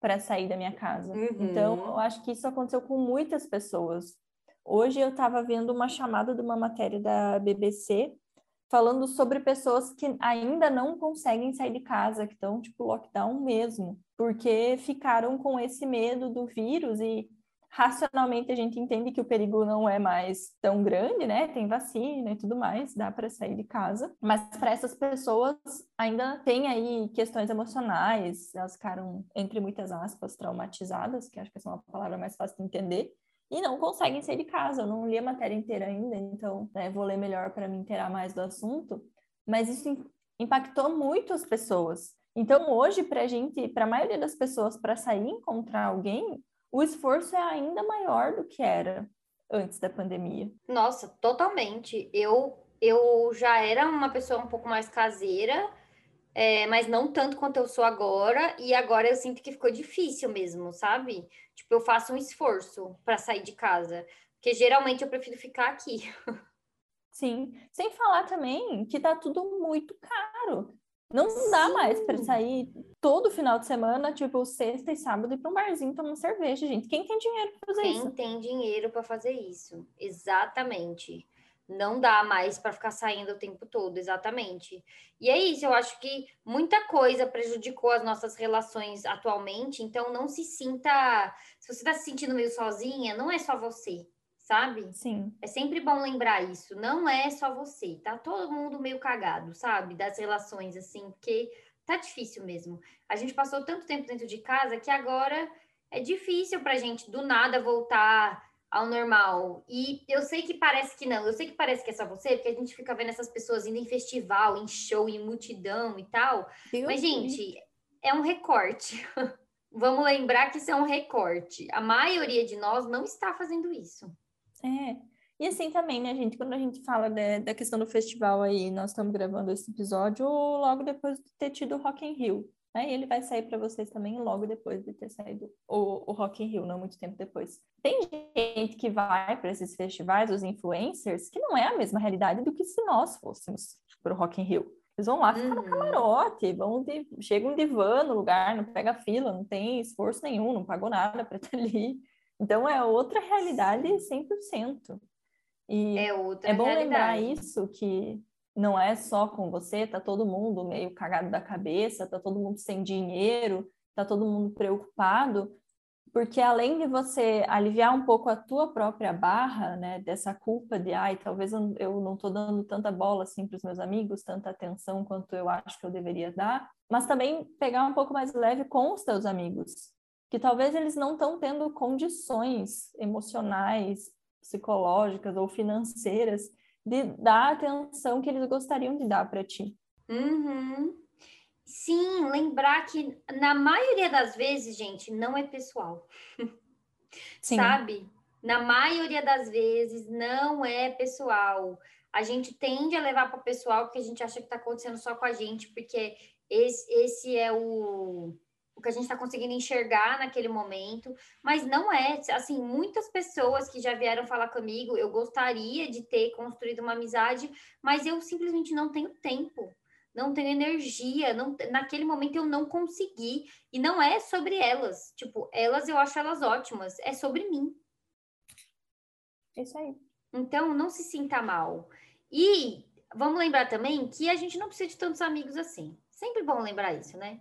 S1: para sair da minha casa. Uhum. Então, eu acho que isso aconteceu com muitas pessoas. Hoje eu estava vendo uma chamada de uma matéria da BBC falando sobre pessoas que ainda não conseguem sair de casa, que estão tipo lockdown mesmo, porque ficaram com esse medo do vírus e racionalmente a gente entende que o perigo não é mais tão grande, né? Tem vacina e tudo mais, dá para sair de casa. Mas para essas pessoas ainda tem aí questões emocionais, elas ficaram entre muitas aspas traumatizadas, que acho que essa é uma palavra mais fácil de entender e não conseguem sair de casa. Eu não li a matéria inteira ainda, então né, vou ler melhor para me inteirar mais do assunto. Mas isso impactou muito as pessoas. Então, hoje, para a gente, para a maioria das pessoas, para sair e encontrar alguém, o esforço é ainda maior do que era antes da pandemia.
S2: Nossa, totalmente. Eu, eu já era uma pessoa um pouco mais caseira, é, mas não tanto quanto eu sou agora, e agora eu sinto que ficou difícil mesmo, sabe? Tipo, eu faço um esforço para sair de casa, porque geralmente eu prefiro ficar aqui.
S1: Sim, sem falar também que tá tudo muito caro. Não Sim. dá mais para sair todo final de semana, tipo sexta e sábado, e para um barzinho tomar cerveja, gente. Quem tem dinheiro para fazer
S2: Quem
S1: isso?
S2: Quem tem dinheiro para fazer isso? Exatamente. Não dá mais para ficar saindo o tempo todo, exatamente. E é isso, eu acho que muita coisa prejudicou as nossas relações atualmente, então não se sinta. Se você está se sentindo meio sozinha, não é só você, sabe?
S1: Sim.
S2: É sempre bom lembrar isso, não é só você, tá todo mundo meio cagado, sabe? Das relações, assim, porque tá difícil mesmo. A gente passou tanto tempo dentro de casa que agora é difícil pra gente do nada voltar ao normal. E eu sei que parece que não, eu sei que parece que é só você, porque a gente fica vendo essas pessoas indo em festival, em show, em multidão e tal. Deus Mas, gente, é um recorte. Vamos lembrar que isso é um recorte. A maioria de nós não está fazendo isso.
S1: É. E assim também, né, gente? Quando a gente fala de, da questão do festival aí, nós estamos gravando esse episódio logo depois de ter tido o Rock in Rio. Né? E ele vai sair para vocês também logo depois de ter saído o, o Rock in Rio, não muito tempo depois. Tem gente que vai para esses festivais, os influencers, que não é a mesma realidade do que se nós fôssemos para o Rock in Rio. Eles vão lá ficar uhum. no camarote, vão de, chegam de van no lugar, não pega fila, não tem esforço nenhum, não pagou nada para estar ali. Então é outra realidade 100%. E
S2: é, outra
S1: é bom
S2: realidade.
S1: lembrar isso, que não é só com você, tá todo mundo meio cagado da cabeça, tá todo mundo sem dinheiro, tá todo mundo preocupado, porque além de você aliviar um pouco a tua própria barra, né, dessa culpa de, ai, talvez eu, não tô dando tanta bola assim para os meus amigos, tanta atenção quanto eu acho que eu deveria dar, mas também pegar um pouco mais leve com os teus amigos, que talvez eles não estão tendo condições emocionais, psicológicas ou financeiras de dar a atenção que eles gostariam de dar para ti.
S2: Uhum. Sim, lembrar que na maioria das vezes, gente, não é pessoal. Sim. Sabe? Na maioria das vezes não é pessoal. A gente tende a levar para o pessoal porque a gente acha que está acontecendo só com a gente, porque esse, esse é o o que a gente está conseguindo enxergar naquele momento, mas não é assim. Muitas pessoas que já vieram falar comigo, eu gostaria de ter construído uma amizade, mas eu simplesmente não tenho tempo, não tenho energia, não, naquele momento eu não consegui. E não é sobre elas, tipo, elas eu acho elas ótimas, é sobre mim.
S1: É isso aí.
S2: Então, não se sinta mal. E vamos lembrar também que a gente não precisa de tantos amigos assim. Sempre bom lembrar isso, né?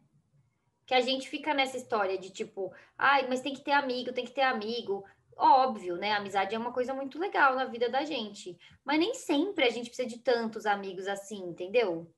S2: Que a gente fica nessa história de tipo, ai, mas tem que ter amigo, tem que ter amigo. Óbvio, né? A amizade é uma coisa muito legal na vida da gente, mas nem sempre a gente precisa de tantos amigos assim, entendeu?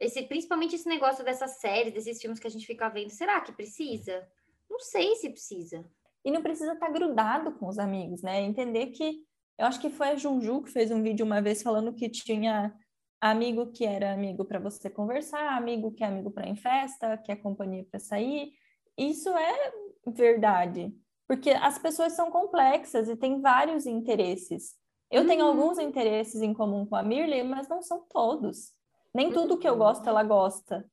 S2: Esse, principalmente esse negócio dessas séries, desses filmes que a gente fica vendo, será que precisa? Não sei se precisa.
S1: E não precisa estar grudado com os amigos, né? Entender que eu acho que foi a Junju que fez um vídeo uma vez falando que tinha amigo que era amigo para você conversar, amigo que é amigo para ir em festa, que é companhia para sair. Isso é verdade, porque as pessoas são complexas e têm vários interesses. Eu uhum. tenho alguns interesses em comum com a Mirley, mas não são todos. Nem tudo que eu gosto ela gosta.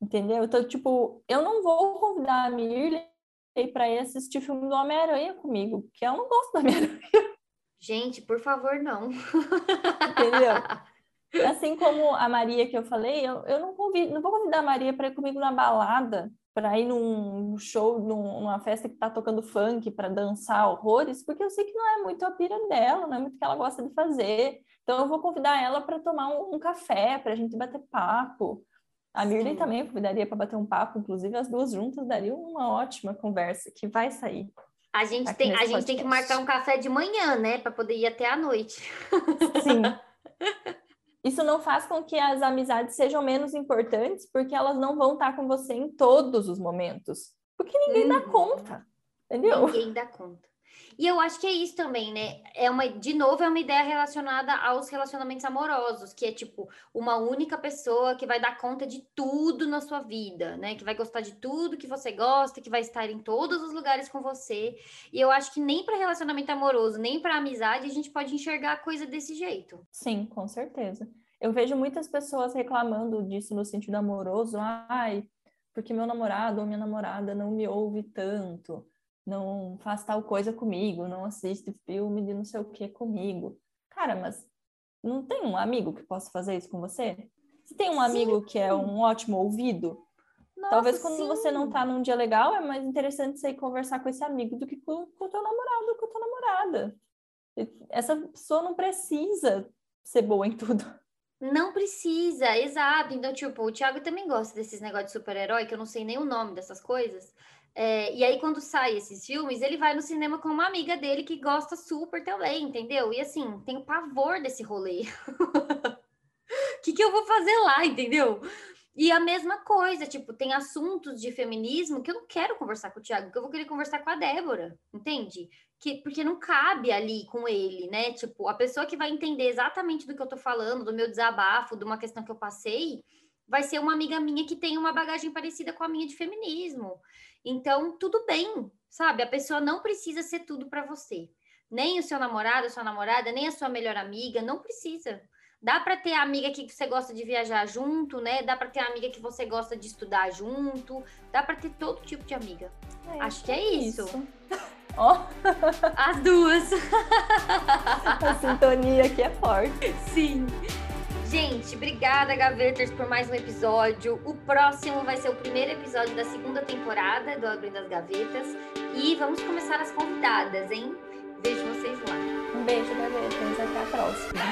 S1: Entendeu? Então, tipo, eu não vou convidar a Mirley para ir assistir filme do Homem-Aranha comigo, porque eu não gosto do Homem-Aranha.
S2: Gente, por favor, não.
S1: Entendeu? Assim como a Maria que eu falei, eu, eu não, convido, não vou convidar a Maria para ir comigo na balada, para ir num show, num, numa festa que está tocando funk, para dançar horrores, porque eu sei que não é muito a pira dela, não é muito o que ela gosta de fazer. Então eu vou convidar ela para tomar um, um café, para a gente bater papo. A Mirley também eu convidaria para bater um papo, inclusive as duas juntas dariam uma ótima conversa que vai sair.
S2: A gente, tem, a gente tem que marcar um café de manhã, né, para poder ir até a noite.
S1: Sim. Isso não faz com que as amizades sejam menos importantes, porque elas não vão estar com você em todos os momentos. Porque ninguém uhum. dá conta, entendeu?
S2: Ninguém dá conta. E eu acho que é isso também, né? É uma, de novo, é uma ideia relacionada aos relacionamentos amorosos, que é tipo uma única pessoa que vai dar conta de tudo na sua vida, né? Que vai gostar de tudo que você gosta, que vai estar em todos os lugares com você. E eu acho que nem para relacionamento amoroso, nem para amizade, a gente pode enxergar a coisa desse jeito.
S1: Sim, com certeza. Eu vejo muitas pessoas reclamando disso no sentido amoroso, ai, porque meu namorado ou minha namorada não me ouve tanto não faz tal coisa comigo, não assiste filme de não sei o que comigo. Cara, mas não tem um amigo que possa fazer isso com você? Se tem um amigo sim. que é um ótimo ouvido, Nossa, talvez quando sim. você não tá num dia legal, é mais interessante você ir conversar com esse amigo do que com, com o teu namorado ou com a tua namorada. Essa pessoa não precisa ser boa em tudo.
S2: Não precisa, exato. Então, tipo, o Thiago também gosta desses negócios de super-herói, que eu não sei nem o nome dessas coisas. É, e aí, quando sai esses filmes, ele vai no cinema com uma amiga dele que gosta super também, entendeu? E assim, tem pavor desse rolê. O que, que eu vou fazer lá, entendeu? E a mesma coisa, tipo, tem assuntos de feminismo que eu não quero conversar com o Thiago, que eu vou querer conversar com a Débora, entende? Que, porque não cabe ali com ele, né? Tipo, a pessoa que vai entender exatamente do que eu tô falando, do meu desabafo, de uma questão que eu passei, vai ser uma amiga minha que tem uma bagagem parecida com a minha de feminismo. Então, tudo bem, sabe? A pessoa não precisa ser tudo para você. Nem o seu namorado, a sua namorada, nem a sua melhor amiga, não precisa. Dá para ter amiga que você gosta de viajar junto, né? Dá para ter amiga que você gosta de estudar junto. Dá para ter todo tipo de amiga. É, Acho que é isso. isso.
S1: Oh.
S2: As duas.
S1: A sintonia aqui é forte.
S2: Sim. Gente, obrigada, Gaveters, por mais um episódio. O próximo vai ser o primeiro episódio da segunda temporada do Abrindo as Gavetas. E vamos começar as convidadas, hein? Vejo vocês lá.
S1: Um beijo, Gaveters. Até a próxima.